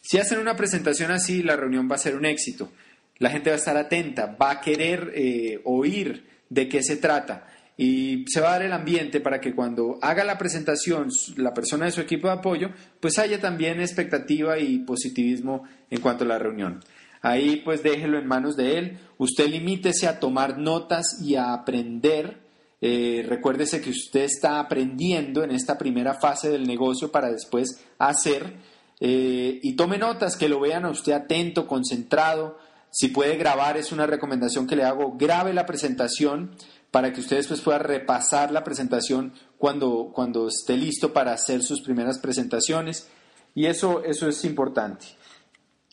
Si hacen una presentación así, la reunión va a ser un éxito. La gente va a estar atenta, va a querer eh, oír de qué se trata y se va a dar el ambiente para que cuando haga la presentación la persona de su equipo de apoyo, pues haya también expectativa y positivismo en cuanto a la reunión. Ahí pues déjelo en manos de él, usted limítese a tomar notas y a aprender. Eh, recuérdese que usted está aprendiendo en esta primera fase del negocio para después hacer eh, y tome notas, que lo vean a usted atento, concentrado. Si puede grabar, es una recomendación que le hago, grabe la presentación para que usted después pueda repasar la presentación cuando, cuando esté listo para hacer sus primeras presentaciones. Y eso, eso es importante.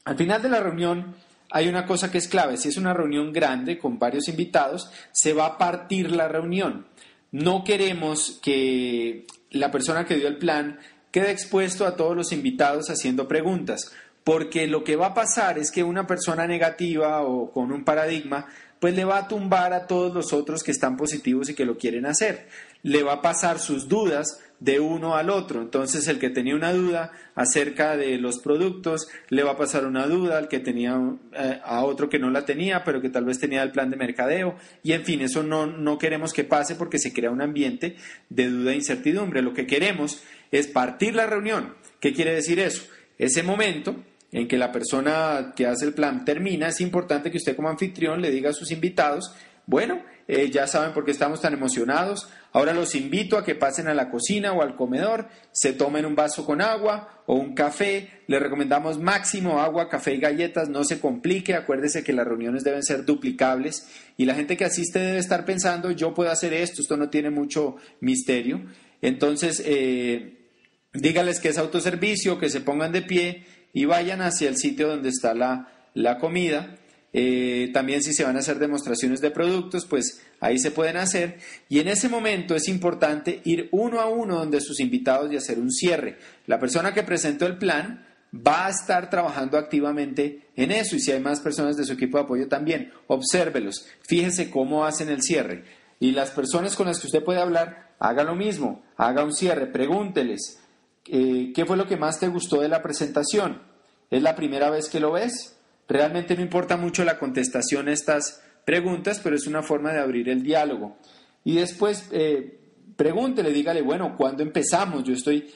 Al final de la reunión hay una cosa que es clave. Si es una reunión grande con varios invitados, se va a partir la reunión. No queremos que la persona que dio el plan quede expuesto a todos los invitados haciendo preguntas, porque lo que va a pasar es que una persona negativa o con un paradigma pues le va a tumbar a todos los otros que están positivos y que lo quieren hacer. Le va a pasar sus dudas de uno al otro. Entonces el que tenía una duda acerca de los productos, le va a pasar una duda al que tenía eh, a otro que no la tenía, pero que tal vez tenía el plan de mercadeo. Y en fin, eso no, no queremos que pase porque se crea un ambiente de duda e incertidumbre. Lo que queremos es partir la reunión. ¿Qué quiere decir eso? Ese momento en que la persona que hace el plan termina, es importante que usted como anfitrión le diga a sus invitados, Bueno, eh, ya saben por qué estamos tan emocionados. Ahora los invito a que pasen a la cocina o al comedor, se tomen un vaso con agua o un café. Les recomendamos máximo agua, café y galletas. No se complique. Acuérdese que las reuniones deben ser duplicables y la gente que asiste debe estar pensando, yo puedo hacer esto, esto no tiene mucho misterio. Entonces, eh, dígales que es autoservicio, que se pongan de pie y vayan hacia el sitio donde está la, la comida eh, también si se van a hacer demostraciones de productos, pues ahí se pueden hacer. Y en ese momento es importante ir uno a uno donde sus invitados y hacer un cierre. La persona que presentó el plan va a estar trabajando activamente en eso y si hay más personas de su equipo de apoyo también, obsérvelos, fíjese cómo hacen el cierre. Y las personas con las que usted puede hablar, haga lo mismo, haga un cierre, pregúnteles, eh, ¿qué fue lo que más te gustó de la presentación? ¿Es la primera vez que lo ves? Realmente no importa mucho la contestación a estas preguntas, pero es una forma de abrir el diálogo. Y después eh, pregúntele, dígale, bueno, ¿cuándo empezamos? Yo estoy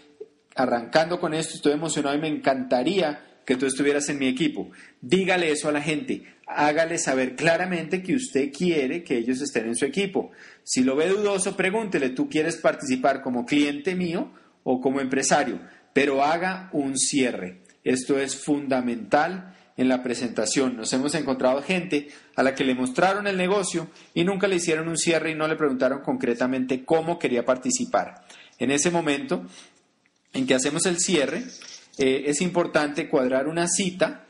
arrancando con esto, estoy emocionado y me encantaría que tú estuvieras en mi equipo. Dígale eso a la gente, hágale saber claramente que usted quiere que ellos estén en su equipo. Si lo ve dudoso, pregúntele, ¿tú quieres participar como cliente mío o como empresario? Pero haga un cierre. Esto es fundamental en la presentación. Nos hemos encontrado gente a la que le mostraron el negocio y nunca le hicieron un cierre y no le preguntaron concretamente cómo quería participar. En ese momento en que hacemos el cierre, eh, es importante cuadrar una cita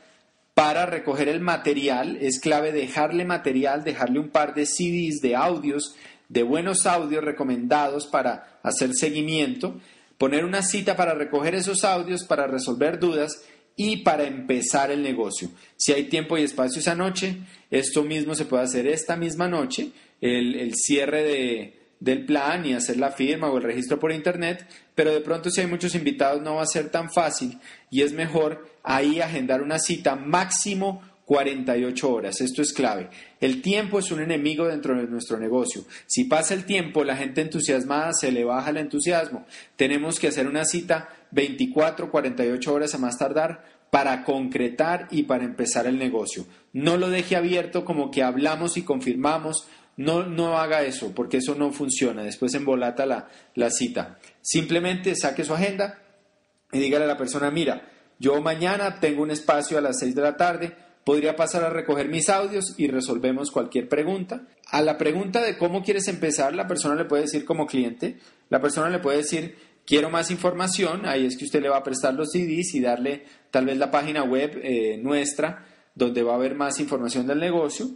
para recoger el material. Es clave dejarle material, dejarle un par de CDs de audios, de buenos audios recomendados para hacer seguimiento, poner una cita para recoger esos audios, para resolver dudas y para empezar el negocio. Si hay tiempo y espacio esa noche, esto mismo se puede hacer esta misma noche, el, cierre de, del plan y hacer la firma o el registro por internet, pero de pronto si hay muchos invitados no va a ser tan fácil y es mejor ahí agendar una cita máximo 48 horas. Esto es clave. El tiempo es un enemigo dentro de nuestro negocio. Si pasa el tiempo, la gente entusiasmada se le baja el entusiasmo. Tenemos que hacer una cita 24, 48 horas a más tardar para concretar y para empezar el negocio. No lo deje abierto como que hablamos y confirmamos. No, no haga eso, porque eso no funciona. Después embolata la, la cita. Simplemente saque su agenda y dígale a la persona, mira, yo mañana tengo un espacio a las 6 de la tarde, podría pasar a recoger mis audios y resolvemos cualquier pregunta. A la pregunta de cómo quieres empezar, la persona le puede decir como cliente, la persona le puede decir, quiero más información, ahí es que usted le va a prestar los CDs y darle tal vez la página web eh, nuestra donde va a haber más información del negocio.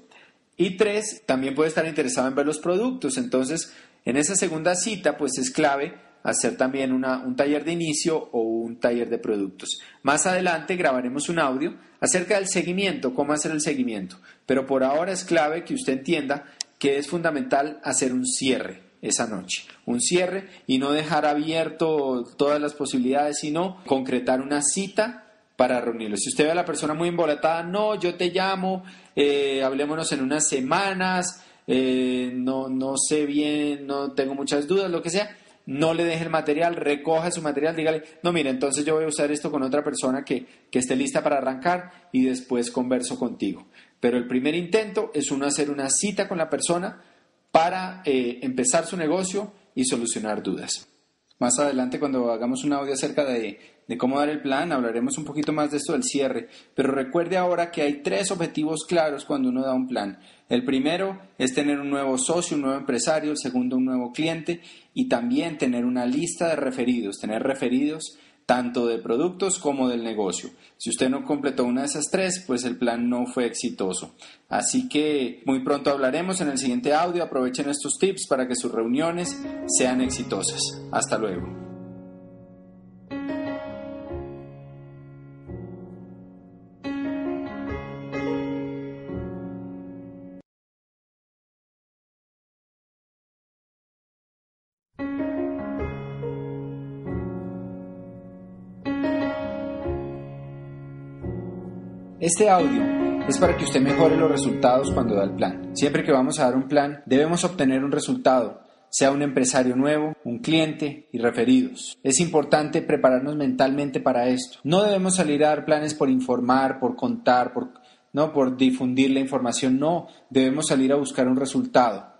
Y tres, también puede estar interesado en ver los productos. Entonces, en esa segunda cita, pues es clave hacer también un taller de inicio o un taller de productos. Más adelante grabaremos un audio acerca del seguimiento, cómo hacer el seguimiento. Pero por ahora es clave que usted entienda que es fundamental hacer un cierre esa noche. Un cierre y no dejar abierto todas las posibilidades, sino concretar una cita para reunirlos. Si usted ve a la persona muy embolatada, no, yo te llamo, eh, hablémonos en unas semanas, eh, no, no sé bien, no tengo muchas dudas, lo que sea, no le deje el material, recoja su material, dígale, no, mire, entonces yo voy a usar esto con otra persona que, que esté lista para arrancar y después converso contigo. Pero el primer intento es uno hacer una cita con la persona para eh, empezar su negocio y solucionar dudas. Más adelante, cuando hagamos un audio acerca de, de, cómo dar el plan, hablaremos un poquito más de esto del cierre. Pero recuerde ahora que hay tres objetivos claros cuando uno da un plan. El primero es tener un nuevo socio, un nuevo empresario. El segundo, un nuevo cliente. Y también tener una lista de referidos, tener referidos tanto de productos como del negocio. Si usted no completó una de esas tres, pues el plan no fue exitoso. Así que muy pronto hablaremos en el siguiente audio. Aprovechen estos tips para que sus reuniones sean exitosas. Hasta luego. Este audio es para que usted mejore los resultados cuando da el plan. Siempre que vamos a dar un plan, debemos obtener un resultado, sea un empresario nuevo, un cliente y referidos. Es importante prepararnos mentalmente para esto. No debemos salir a dar planes por informar, por contar, por ¿no? Por difundir la información, no, debemos salir a buscar un resultado.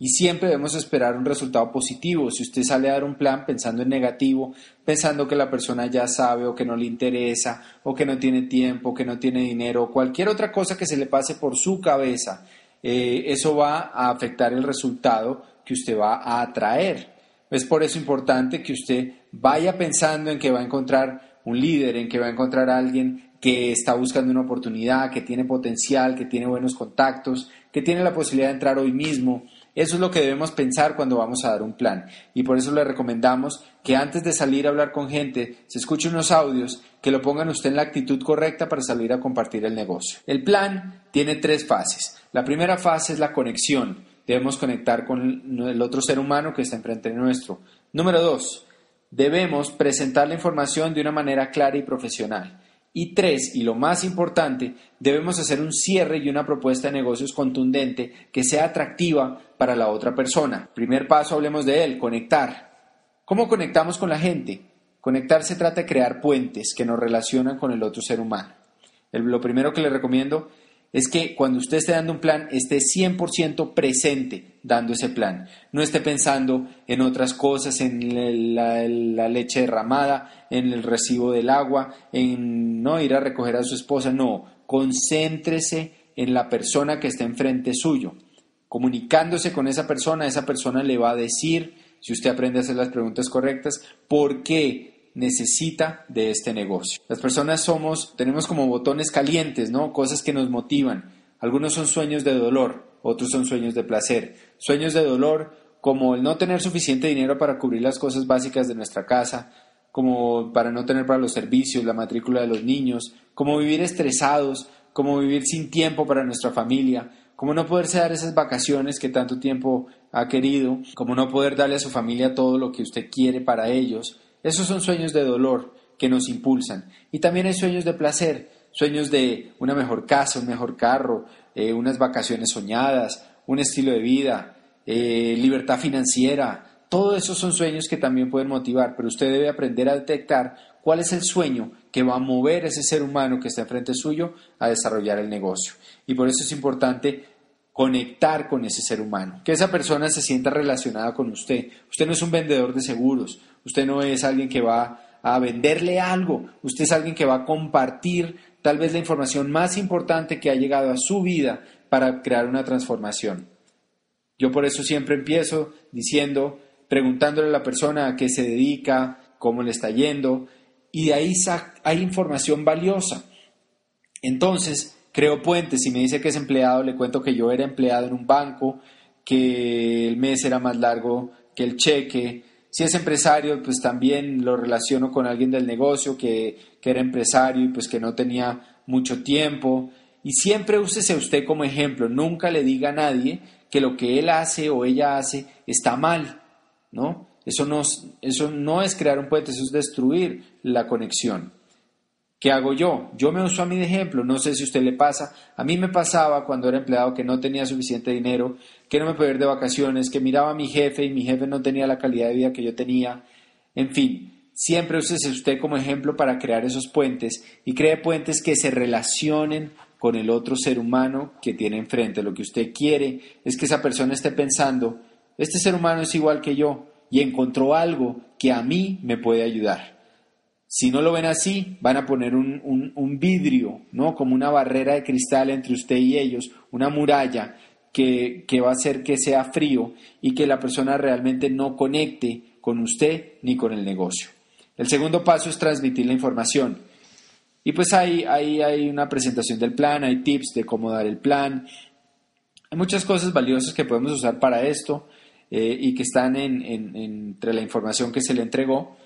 Y siempre debemos esperar un resultado positivo. Si usted sale a dar un plan pensando en negativo, pensando que la persona ya sabe o que no le interesa, o que no tiene tiempo, que no tiene dinero, o cualquier otra cosa que se le pase por su cabeza, eh, eso va a afectar el resultado que usted va a atraer. Es por eso importante que usted vaya pensando en que va a encontrar un líder, en que va a encontrar a alguien que está buscando una oportunidad, que tiene potencial, que tiene buenos contactos, que tiene la posibilidad de entrar hoy mismo eso es lo que debemos pensar cuando vamos a dar un plan. Y por eso le recomendamos que antes de salir a hablar con gente, se escuche unos audios que lo pongan usted en la actitud correcta para salir a compartir el negocio. El plan tiene tres fases. La primera fase es la conexión. Debemos conectar con el otro ser humano que está enfrente de nuestro. Número dos, debemos presentar la información de una manera clara y profesional. Y tres, y lo más importante, debemos hacer un cierre y una propuesta de negocios contundente que sea atractiva para la otra persona. Primer paso, hablemos de él, conectar. ¿Cómo conectamos con la gente? Conectar se trata de crear puentes que nos relacionan con el otro ser humano. lo primero que le recomiendo es que cuando usted esté dando un plan, esté 100% presente dando ese plan. No esté pensando en otras cosas, en la, la, leche derramada, en el recibo del agua, en no ir a recoger a su esposa. No, concéntrese en la persona que está enfrente suyo. Comunicándose con esa persona, esa persona le va a decir, si usted aprende a hacer las preguntas correctas, por qué necesita de este negocio. Las personas somos, tenemos como botones calientes, ¿no? Cosas que nos motivan. Algunos son sueños de dolor, otros son sueños de placer. Sueños de dolor como el no tener suficiente dinero para cubrir las cosas básicas de nuestra casa, como para no tener para los servicios, la matrícula de los niños, como vivir estresados, como vivir sin tiempo para nuestra familia, como no poderse dar esas vacaciones que tanto tiempo ha querido, como no poder darle a su familia todo lo que usted quiere para ellos, esos son sueños de dolor que nos impulsan. Y también hay sueños de placer, sueños de una mejor casa, un mejor carro, eh, unas vacaciones soñadas, un estilo de vida, eh, libertad financiera. Todos esos son sueños que también pueden motivar, pero usted debe aprender a detectar cuál es el sueño que va a mover a ese ser humano que está enfrente suyo a desarrollar el negocio. Y por eso es importante conectar con ese ser humano, que esa persona se sienta relacionada con usted. Usted no es un vendedor de seguros, Usted no es alguien que va a venderle algo, usted es alguien que va a compartir tal vez la información más importante que ha llegado a su vida para crear una transformación. Yo por eso siempre empiezo diciendo, preguntándole a la persona a qué se dedica, cómo le está yendo, y de ahí hay información valiosa. Entonces, creo puentes. Si me dice que es empleado, le cuento que yo era empleado en un banco, que el mes era más largo que el cheque, si es empresario, pues también lo relaciono con alguien del negocio que, era empresario y pues que no tenía mucho tiempo. Y siempre úsese usted como ejemplo. Nunca le diga a nadie que lo que él hace o ella hace está mal, ¿no? Eso no, eso no es crear un puente, eso es destruir la conexión. ¿Qué hago yo? Yo me uso a mí de ejemplo, no sé si a usted le pasa. A mí me pasaba cuando era empleado que no tenía suficiente dinero, que no me podía ir de vacaciones, que miraba a mi jefe y mi jefe no tenía la calidad de vida que yo tenía. En fin, siempre úsese usted como ejemplo para crear esos puentes y cree puentes que se relacionen con el otro ser humano que tiene enfrente. Lo que usted quiere es que esa persona esté pensando, este ser humano es igual que yo y encontró algo que a mí me puede ayudar. Si no lo ven así, van a poner un, vidrio, ¿no? Como una barrera de cristal entre usted y ellos, una muralla que, que va a hacer que sea frío y que la persona realmente no conecte con usted ni con el negocio. El segundo paso es transmitir la información. Y pues ahí, hay una presentación del plan, hay tips de cómo dar el plan. Hay muchas cosas valiosas que podemos usar para esto eh, y que están entre la información que se le entregó.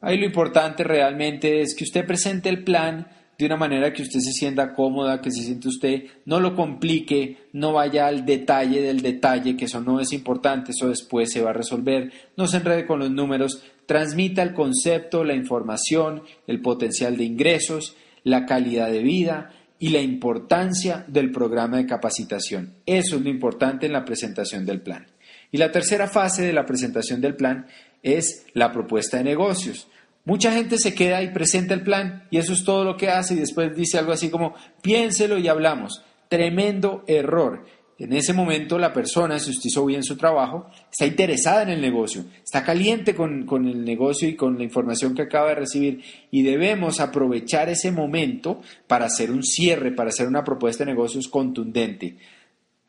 Ahí lo importante realmente es que usted presente el plan de una manera que usted se sienta cómoda, que se siente usted, no lo complique, no vaya al detalle del detalle, que eso no es importante, eso después se va a resolver, no se enrede con los números, transmita el concepto, la información, el potencial de ingresos, la calidad de vida y la importancia del programa de capacitación. Eso es lo importante en la presentación del plan. Y la tercera fase de la presentación del plan es la propuesta de negocios. Mucha gente se queda y presenta el plan y eso es todo lo que hace y después dice algo así como piénselo y hablamos. Tremendo error. En ese momento la persona, si usted hizo bien su trabajo, está interesada en el negocio, está caliente con, con, el negocio y con la información que acaba de recibir y debemos aprovechar ese momento para hacer un cierre, para hacer una propuesta de negocios contundente.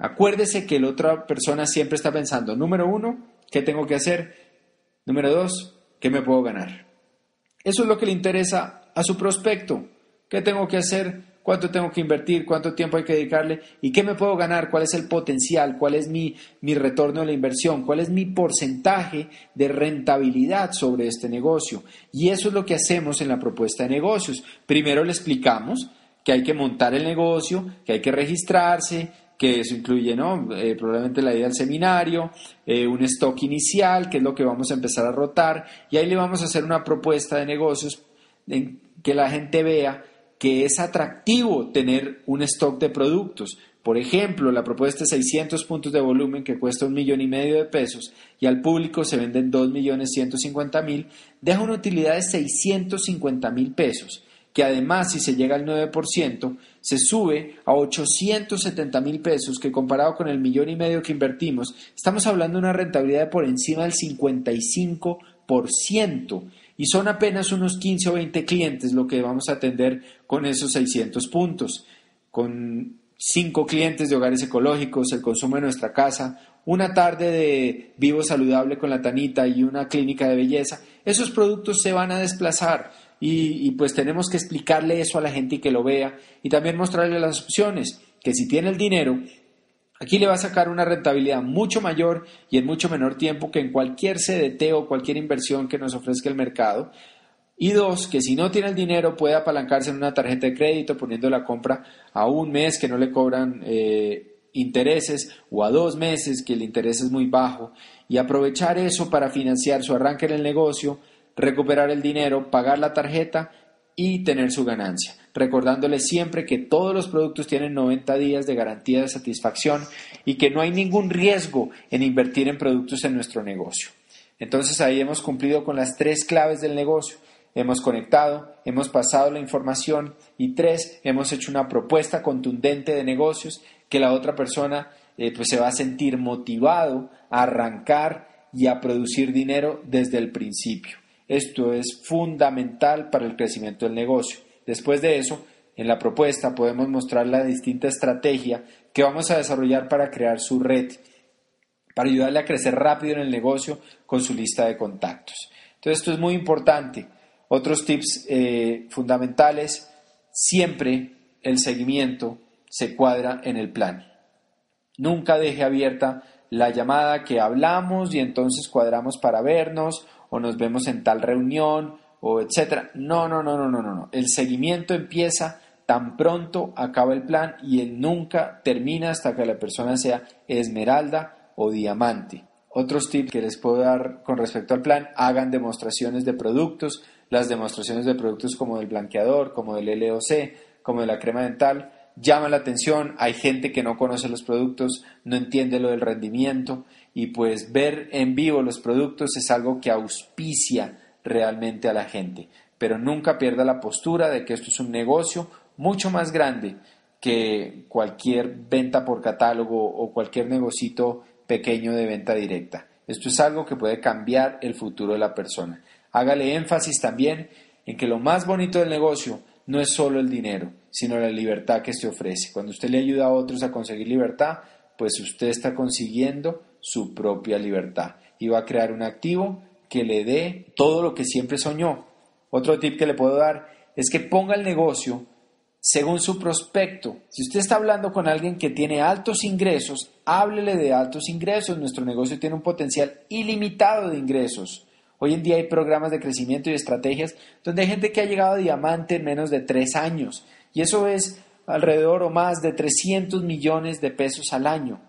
Acuérdese que la otra persona siempre está pensando, número uno, ¿qué tengo que hacer? Número dos, ¿qué me puedo ganar? Eso es lo que le interesa a su prospecto. ¿Qué tengo que hacer? cuánto tengo que invertir, cuánto tiempo hay que dedicarle y qué me puedo ganar, cuál es el potencial, cuál es mi, mi retorno de la inversión, cuál es mi porcentaje de rentabilidad sobre este negocio. Y eso es lo que hacemos en la propuesta de negocios. Primero le explicamos que hay que montar el negocio, que hay que registrarse, que eso incluye ¿no? Eh, probablemente la idea del seminario, eh, un stock inicial, que es lo que vamos a empezar a rotar, y ahí le vamos a hacer una propuesta de negocios en que la gente vea que es atractivo tener un stock de productos. Por ejemplo, la propuesta de 600 puntos de volumen que cuesta un millón y medio de pesos y al público se venden 2 millones 150 mil, deja una utilidad de 650 mil pesos, que además si se llega al 9%, se sube a 870 mil pesos, que comparado con el millón y medio que invertimos, estamos hablando de una rentabilidad de por encima del 55% y son apenas unos 15 o 20 clientes lo que vamos a atender con esos 600 puntos. Con cinco clientes de hogares ecológicos, el consumo de nuestra casa, una tarde de vivo saludable con la tanita y una clínica de belleza, esos productos se van a desplazar y, pues tenemos que explicarle eso a la gente y que lo vea y también mostrarle las opciones, que si tiene el dinero Aquí le va a sacar una rentabilidad mucho mayor y en mucho menor tiempo que en cualquier CDT o cualquier inversión que nos ofrezca el mercado. Y dos, que si no tiene el dinero puede apalancarse en una tarjeta de crédito poniendo la compra a un mes que no le cobran eh, intereses o a dos meses que el interés es muy bajo y aprovechar eso para financiar su arranque en el negocio, recuperar el dinero, pagar la tarjeta y tener su ganancia, recordándole siempre que todos los productos tienen 90 días de garantía de satisfacción y que no hay ningún riesgo en invertir en productos en nuestro negocio. Entonces ahí hemos cumplido con las tres claves del negocio. Hemos conectado, hemos pasado la información y tres, hemos hecho una propuesta contundente de negocios que la otra persona eh, pues se va a sentir motivado a arrancar y a producir dinero desde el principio. Esto es fundamental para el crecimiento del negocio. Después de eso, en la propuesta podemos mostrar la distinta estrategia que vamos a desarrollar para crear su red, para ayudarle a crecer rápido en el negocio con su lista de contactos. Entonces, esto es muy importante. Otros tips eh, fundamentales, siempre el seguimiento se cuadra en el plan. Nunca deje abierta la llamada que hablamos y entonces cuadramos para vernos o nos vemos en tal reunión o etcétera. No, no, no, no, no, no. El seguimiento empieza tan pronto acaba el plan y él nunca termina hasta que la persona sea esmeralda o diamante. Otros tips que les puedo dar con respecto al plan, hagan demostraciones de productos, las demostraciones de productos como del blanqueador, como del LOC, como de la crema dental, llaman la atención, hay gente que no conoce los productos, no entiende lo del rendimiento y pues ver en vivo los productos es algo que auspicia realmente a la gente. Pero nunca pierda la postura de que esto es un negocio mucho más grande que cualquier venta por catálogo o cualquier negocito pequeño de venta directa. Esto es algo que puede cambiar el futuro de la persona. Hágale énfasis también en que lo más bonito del negocio no es solo el dinero, sino la libertad que se ofrece. Cuando usted le ayuda a otros a conseguir libertad, pues usted está consiguiendo su propia libertad y va a crear un activo que le dé todo lo que siempre soñó. Otro tip que le puedo dar es que ponga el negocio según su prospecto. Si usted está hablando con alguien que tiene altos ingresos, háblele de altos ingresos. Nuestro negocio tiene un potencial ilimitado de ingresos. Hoy en día hay programas de crecimiento y estrategias donde hay gente que ha llegado a diamante en menos de tres años. Y eso es alrededor o más de 300 millones de pesos al año.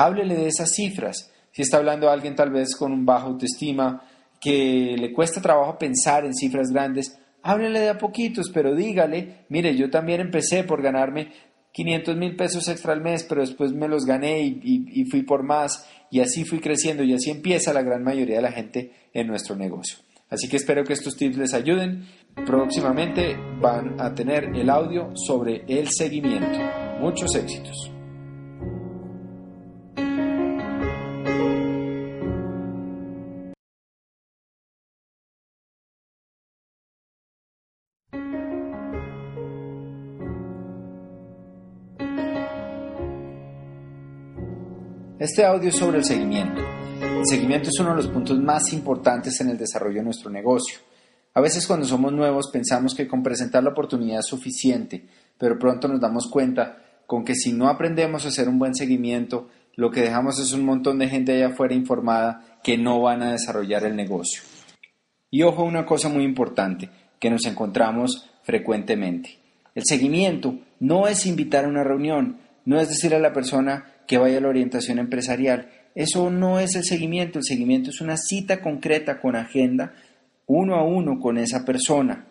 Háblele de esas cifras. Si está hablando a alguien tal vez con un bajo autoestima, que le cuesta trabajo pensar en cifras grandes, háblele de a poquitos, pero dígale, mire, yo también empecé por ganarme 500 mil pesos extra al mes, pero después me los gané y, fui por más y así fui creciendo y así empieza la gran mayoría de la gente en nuestro negocio. Así que espero que estos tips les ayuden. Próximamente van a tener el audio sobre el seguimiento. Muchos éxitos. Este audio es sobre el seguimiento. El seguimiento es uno de los puntos más importantes en el desarrollo de nuestro negocio. A veces cuando somos nuevos pensamos que con presentar la oportunidad es suficiente, pero pronto nos damos cuenta con que si no aprendemos a hacer un buen seguimiento, lo que dejamos es un montón de gente allá afuera informada que no van a desarrollar el negocio. Y ojo, una cosa muy importante que nos encontramos frecuentemente. El seguimiento no es invitar a una reunión, no es decir a la persona que vaya la orientación empresarial. Eso no es el seguimiento, el seguimiento es una cita concreta con agenda, uno a uno con esa persona.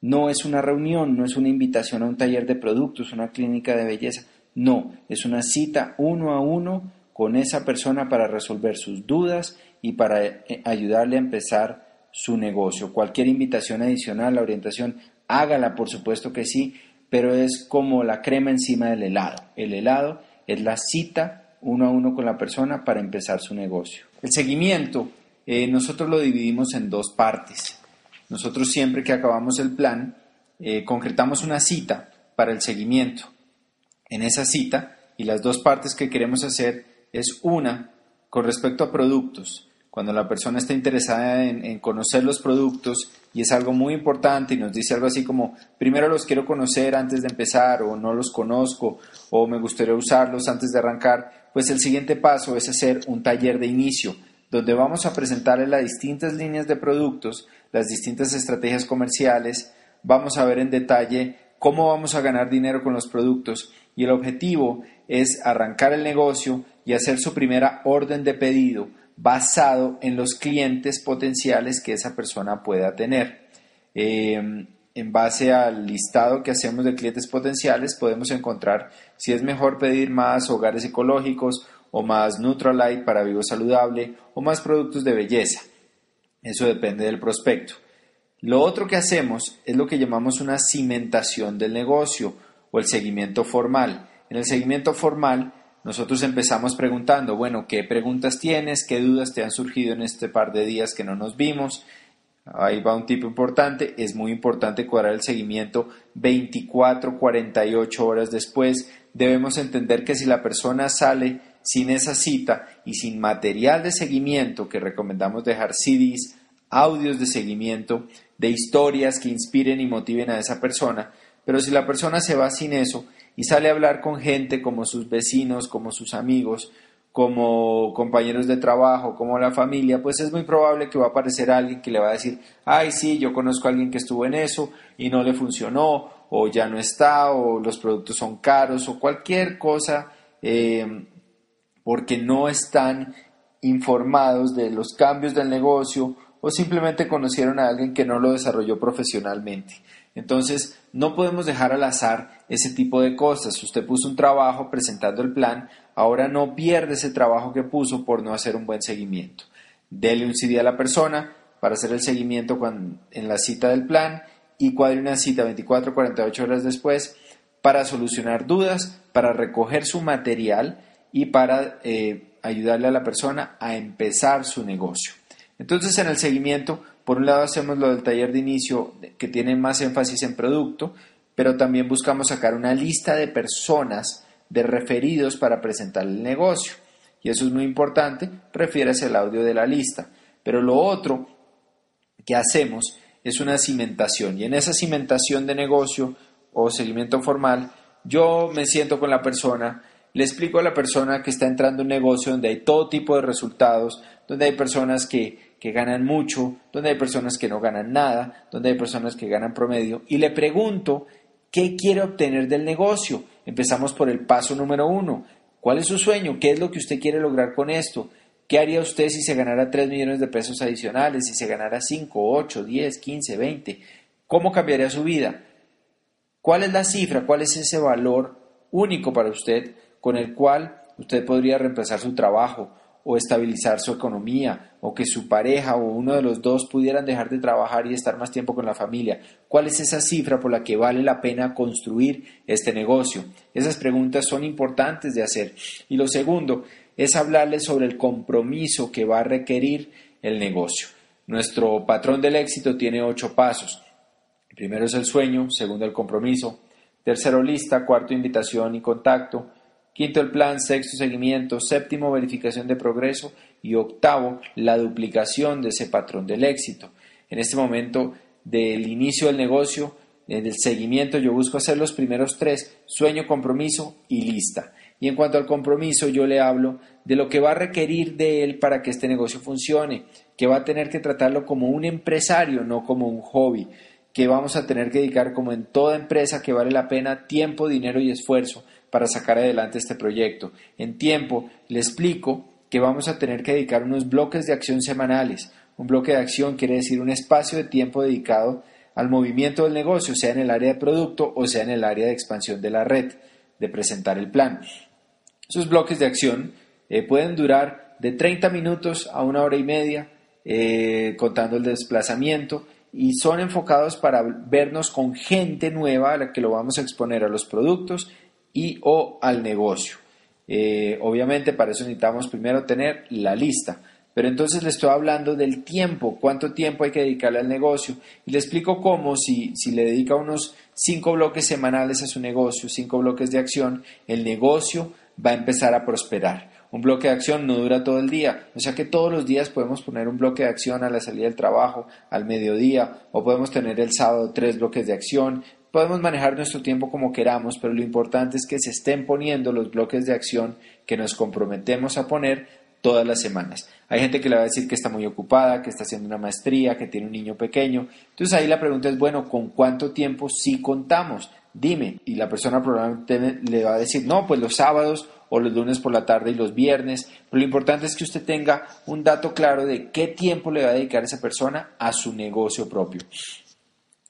No es una reunión, no es una invitación a un taller de productos, una clínica de belleza. No, es una cita uno a uno con esa persona para resolver sus dudas y para eh, ayudarle a empezar su negocio. Cualquier invitación adicional, la orientación, hágala, por supuesto que sí, pero es como la crema encima del helado. El helado es la cita uno a uno con la persona para empezar su negocio. El seguimiento, eh, nosotros lo dividimos en dos partes. Nosotros siempre que acabamos el plan, eh, concretamos una cita para el seguimiento. En esa cita, y las dos partes que queremos hacer es una con respecto a productos. Cuando la persona está interesada en conocer los productos y es algo muy importante y nos dice algo así como, primero los quiero conocer antes de empezar o no los conozco o me gustaría usarlos antes de arrancar, pues el siguiente paso es hacer un taller de inicio donde vamos a presentarle las distintas líneas de productos, las distintas estrategias comerciales, vamos a ver en detalle cómo vamos a ganar dinero con los productos y el objetivo es arrancar el negocio y hacer su primera orden de pedido basado en los clientes potenciales que esa persona pueda tener. Em, en base al listado que hacemos de clientes potenciales, podemos encontrar si es mejor pedir más hogares ecológicos o más Nutralite para vivo saludable o más productos de belleza. Eso depende del prospecto. Lo otro que hacemos es lo que llamamos una cimentación del negocio o el seguimiento formal. En el seguimiento formal nosotros empezamos preguntando, bueno, ¿qué preguntas tienes? ¿Qué dudas te han surgido en este par de días que no nos vimos? Ahí va un tipo importante, es muy importante cuadrar el seguimiento 24, 48 horas después. Debemos entender que si la persona sale sin esa cita y sin material de seguimiento, que recomendamos dejar CDs, audios de seguimiento, de historias que inspiren y motiven a esa persona, pero si la persona se va sin eso, y sale a hablar con gente como sus vecinos, como sus amigos, como compañeros de trabajo, como la familia, pues es muy probable que va a aparecer alguien que le va a decir, ay, sí, yo conozco a alguien que estuvo en eso y no le funcionó, o ya no está, o los productos son caros, o cualquier cosa, eh, porque no están informados de los cambios del negocio o simplemente conocieron a alguien que no lo desarrolló profesionalmente. Entonces, no podemos dejar al azar ese tipo de cosas. Usted puso un trabajo presentando el plan, ahora no pierde ese trabajo que puso por no hacer un buen seguimiento. Dele un CD a la persona para hacer el seguimiento en la cita del plan y cuadre una cita 24 o 48 horas después para solucionar dudas, para recoger su material y para eh, ayudarle a la persona a empezar su negocio. Entonces, en el seguimiento por un lado hacemos lo del taller de inicio que tiene más énfasis en producto, pero también buscamos sacar una lista de personas, de referidos para presentar el negocio. Y eso es muy importante, refiérase al audio de la lista. Pero lo otro que hacemos es una cimentación. Y en esa cimentación de negocio o seguimiento formal, yo me siento con la persona, le explico a la persona que está entrando en un negocio donde hay todo tipo de resultados, donde hay personas que que ganan mucho, donde hay personas que no ganan nada, donde hay personas que ganan promedio, y le pregunto qué quiere obtener del negocio. Empezamos por el paso número uno. ¿Cuál es su sueño? ¿Qué es lo que usted quiere lograr con esto? ¿Qué haría usted si se ganara 3 millones de pesos adicionales, si se ganara 5, 8, 10, 15, 20? ¿Cómo cambiaría su vida? ¿Cuál es la cifra? ¿Cuál es ese valor único para usted con el cual usted podría reemplazar su trabajo o estabilizar su economía, o que su pareja o uno de los dos pudieran dejar de trabajar y estar más tiempo con la familia. ¿Cuál es esa cifra por la que vale la pena construir este negocio? Esas preguntas son importantes de hacer. Y lo segundo es hablarles sobre el compromiso que va a requerir el negocio. Nuestro patrón del éxito tiene ocho pasos. primero es el sueño, segundo el compromiso, tercero lista, cuarto invitación y contacto, Quinto, el plan. Sexto, seguimiento. Séptimo, verificación de progreso. Y octavo, la duplicación de ese patrón del éxito. En este momento del inicio del negocio, eh, del seguimiento, yo busco hacer los primeros tres, sueño, compromiso y lista. Y en cuanto al compromiso, yo le hablo de lo que va a requerir de él para que este negocio funcione, que va a tener que tratarlo como un empresario, no como un hobby, que vamos a tener que dedicar como en toda empresa que vale la pena tiempo, dinero y esfuerzo para sacar adelante este proyecto. En tiempo le explico que vamos a tener que dedicar unos bloques de acción semanales. Un bloque de acción quiere decir un espacio de tiempo dedicado al movimiento del negocio, sea en el área de producto o sea en el área de expansión de la red, de presentar el plan. Esos bloques de acción eh, pueden durar de 30 minutos a una hora y media, eh, contando el desplazamiento, y son enfocados para vernos con gente nueva a la que lo vamos a exponer a los productos y o al negocio. Eh, obviamente para eso necesitamos primero tener la lista. Pero entonces le estoy hablando del tiempo, cuánto tiempo hay que dedicarle al negocio. Y le explico cómo, si, si le dedica unos cinco bloques semanales a su negocio, cinco bloques de acción, el negocio va a empezar a prosperar. Un bloque de acción no dura todo el día, o sea que todos los días podemos poner un bloque de acción a la salida del trabajo, al mediodía, o podemos tener el sábado tres bloques de acción, Podemos manejar nuestro tiempo como queramos, pero lo importante es que se estén poniendo los bloques de acción que nos comprometemos a poner todas las semanas. Hay gente que le va a decir que está muy ocupada, que está haciendo una maestría, que tiene un niño pequeño. Entonces ahí la pregunta es, bueno, ¿con cuánto tiempo sí contamos? Dime. Y la persona probablemente le va a decir, no, pues los sábados o los lunes por la tarde y los viernes. Pero lo importante es que usted tenga un dato claro de qué tiempo le va a dedicar esa persona a su negocio propio.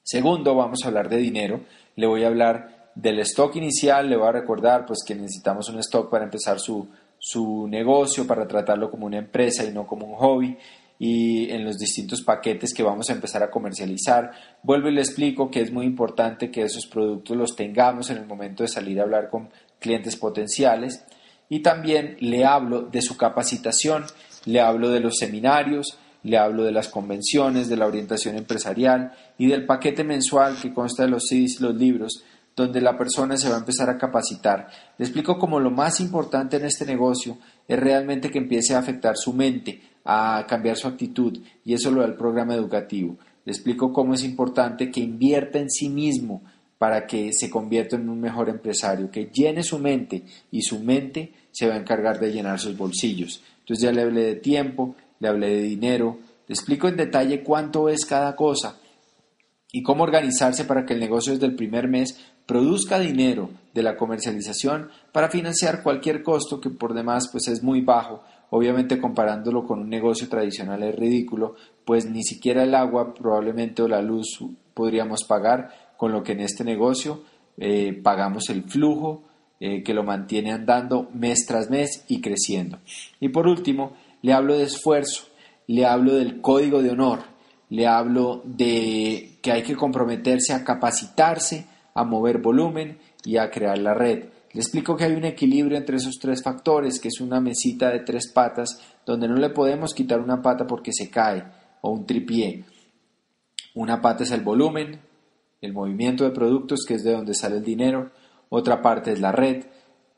Segundo, vamos a hablar de dinero. Le voy a hablar del stock inicial, le voy a recordar pues que necesitamos un stock para empezar su, su negocio, para tratarlo como una empresa y no como un hobby y en los distintos paquetes que vamos a empezar a comercializar. Vuelvo y le explico que es muy importante que esos productos los tengamos en el momento de salir a hablar con clientes potenciales y también le hablo de su capacitación, le hablo de los seminarios, le hablo de las convenciones, de la orientación empresarial y del paquete mensual que consta de los CDs los libros, donde la persona se va a empezar a capacitar. Le explico cómo lo más importante en este negocio es realmente que empiece a afectar su mente, a cambiar su actitud, y eso lo da el programa educativo. Le explico cómo es importante que invierta en sí mismo para que se convierta en un mejor empresario, que llene su mente y su mente se va a encargar de llenar sus bolsillos. Entonces ya le hablé de tiempo, le hablé de dinero, le explico en detalle cuánto es cada cosa y cómo organizarse para que el negocio desde el primer mes produzca dinero de la comercialización para financiar cualquier costo que por demás pues es muy bajo. Obviamente comparándolo con un negocio tradicional es ridículo, pues ni siquiera el agua probablemente o la luz podríamos pagar, con lo que en este negocio eh, pagamos el flujo eh, que lo mantiene andando mes tras mes y creciendo. Y por último, le hablo de esfuerzo, le hablo del código de honor, le hablo de que hay que comprometerse a capacitarse, a mover volumen y a crear la red. Le explico que hay un equilibrio entre esos tres factores, que es una mesita de tres patas, donde no le podemos quitar una pata porque se cae, o un tripié. Una pata es el volumen, el movimiento de productos, que es de donde sale el dinero. Otra parte es la red,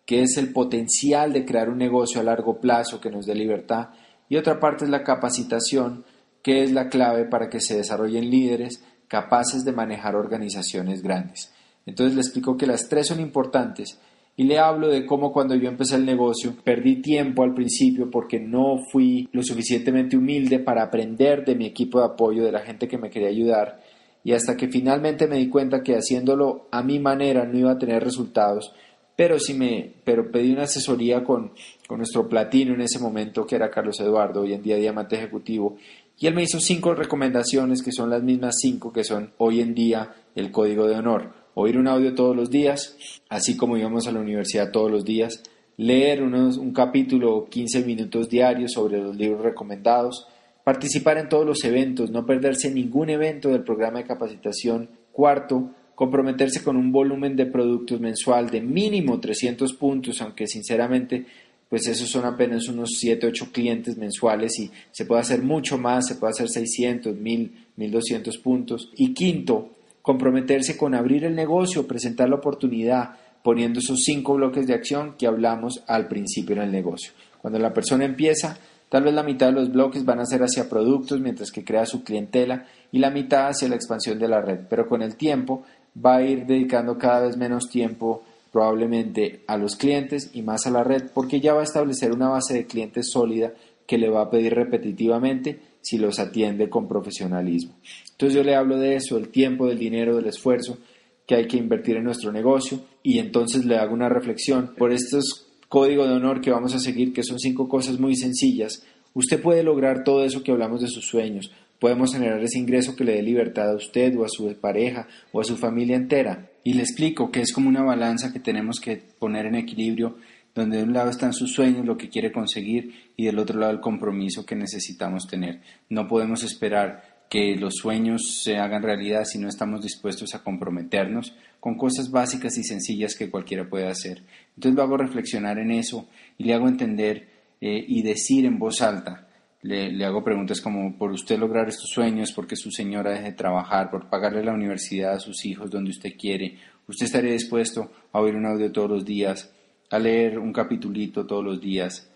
que es el potencial de crear un negocio a largo plazo que nos dé libertad, y otra parte es la capacitación, que es la clave para que se desarrollen líderes capaces de manejar organizaciones grandes. Entonces le explico que las tres son importantes y le hablo de cómo cuando yo empecé el negocio perdí tiempo al principio porque no fui lo suficientemente humilde para aprender de mi equipo de apoyo, de la gente que me quería ayudar y hasta que finalmente me di cuenta que haciéndolo a mi manera no iba a tener resultados pero sí me pero pedí una asesoría con, con nuestro platino en ese momento, que era Carlos Eduardo, hoy en día diamante ejecutivo, y él me hizo cinco recomendaciones que son las mismas cinco que son hoy en día el código de honor. Oír un audio todos los días, así como íbamos a la universidad todos los días, leer unos, un capítulo o 15 minutos diarios sobre los libros recomendados, participar en todos los eventos, no perderse ningún evento del programa de capacitación. Cuarto, comprometerse con un volumen de productos mensual de mínimo 300 puntos, aunque sinceramente pues esos son apenas unos 7, 8 clientes mensuales y se puede hacer mucho más, se puede hacer 600, 1000, 1200 puntos. Y quinto, comprometerse con abrir el negocio, presentar la oportunidad, poniendo esos cinco bloques de acción que hablamos al principio en el negocio. Cuando la persona empieza, tal vez la mitad de los bloques van a ser hacia productos mientras que crea su clientela y la mitad hacia la expansión de la red, pero con el tiempo va a ir dedicando cada vez menos tiempo probablemente a los clientes y más a la red porque ya va a establecer una base de clientes sólida que le va a pedir repetitivamente si los atiende con profesionalismo. Entonces yo le hablo de eso, del tiempo, del dinero, del esfuerzo que hay que invertir en nuestro negocio y entonces le hago una reflexión por estos códigos de honor que vamos a seguir, que son cinco cosas muy sencillas. Usted puede lograr todo eso que hablamos de sus sueños, podemos generar ese ingreso que le dé libertad a usted o a su pareja o a su familia entera. Y le explico que es como una balanza que tenemos que poner en equilibrio, donde de un lado están sus sueños, lo que quiere conseguir, y del otro lado el compromiso que necesitamos tener. No podemos esperar que los sueños se hagan realidad si no estamos dispuestos a comprometernos con cosas básicas y sencillas que cualquiera puede hacer. Entonces lo hago reflexionar en eso y le hago entender eh, y decir en voz alta le, hago preguntas como por usted lograr estos sueños, porque su señora deje de trabajar, por pagarle la universidad a sus hijos donde usted quiere, usted estaría dispuesto a oír un audio todos los días, a leer un capitulito todos los días,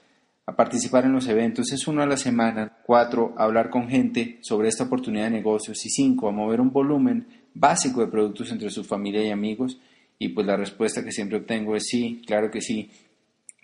a participar en los eventos, es uno a la semana, cuatro, a hablar con gente sobre esta oportunidad de negocios. Y cinco, a mover un volumen básico de productos entre su familia y amigos y pues la respuesta que siempre obtengo es sí, claro que sí,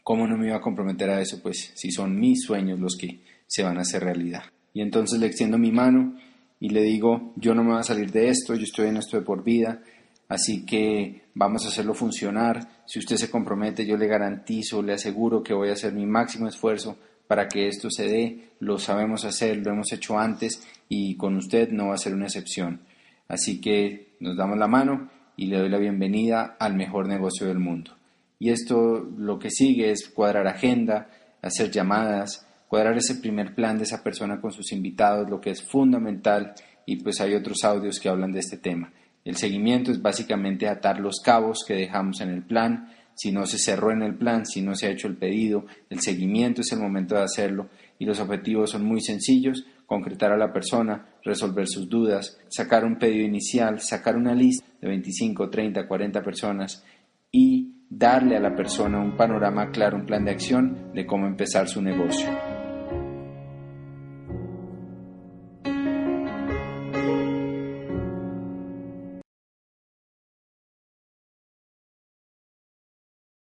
¿cómo no me iba a comprometer a eso? Pues si son mis sueños los que se van a hacer realidad. Y entonces le extiendo mi mano y le digo, yo no me voy a salir de esto, yo estoy en esto de por vida, así que vamos a hacerlo funcionar. Si usted se compromete, yo le garantizo, le aseguro que voy a hacer mi máximo esfuerzo para que esto se dé. Lo sabemos hacer, lo hemos hecho antes y con usted no va a ser una excepción. Así que nos damos la mano y le doy la bienvenida al mejor negocio del mundo. Y esto lo que sigue es cuadrar agenda, hacer llamadas, cuadrar ese primer plan de esa persona con sus invitados, lo que es fundamental, y pues hay otros audios que hablan de este tema. El seguimiento es básicamente atar los cabos que dejamos en el plan, si no se cerró en el plan, si no se ha hecho el pedido, el seguimiento es el momento de hacerlo y los objetivos son muy sencillos, concretar a la persona, resolver sus dudas, sacar un pedido inicial, sacar una lista de 25, 30, 40 personas y darle a la persona un panorama claro, un plan de acción de cómo empezar su negocio.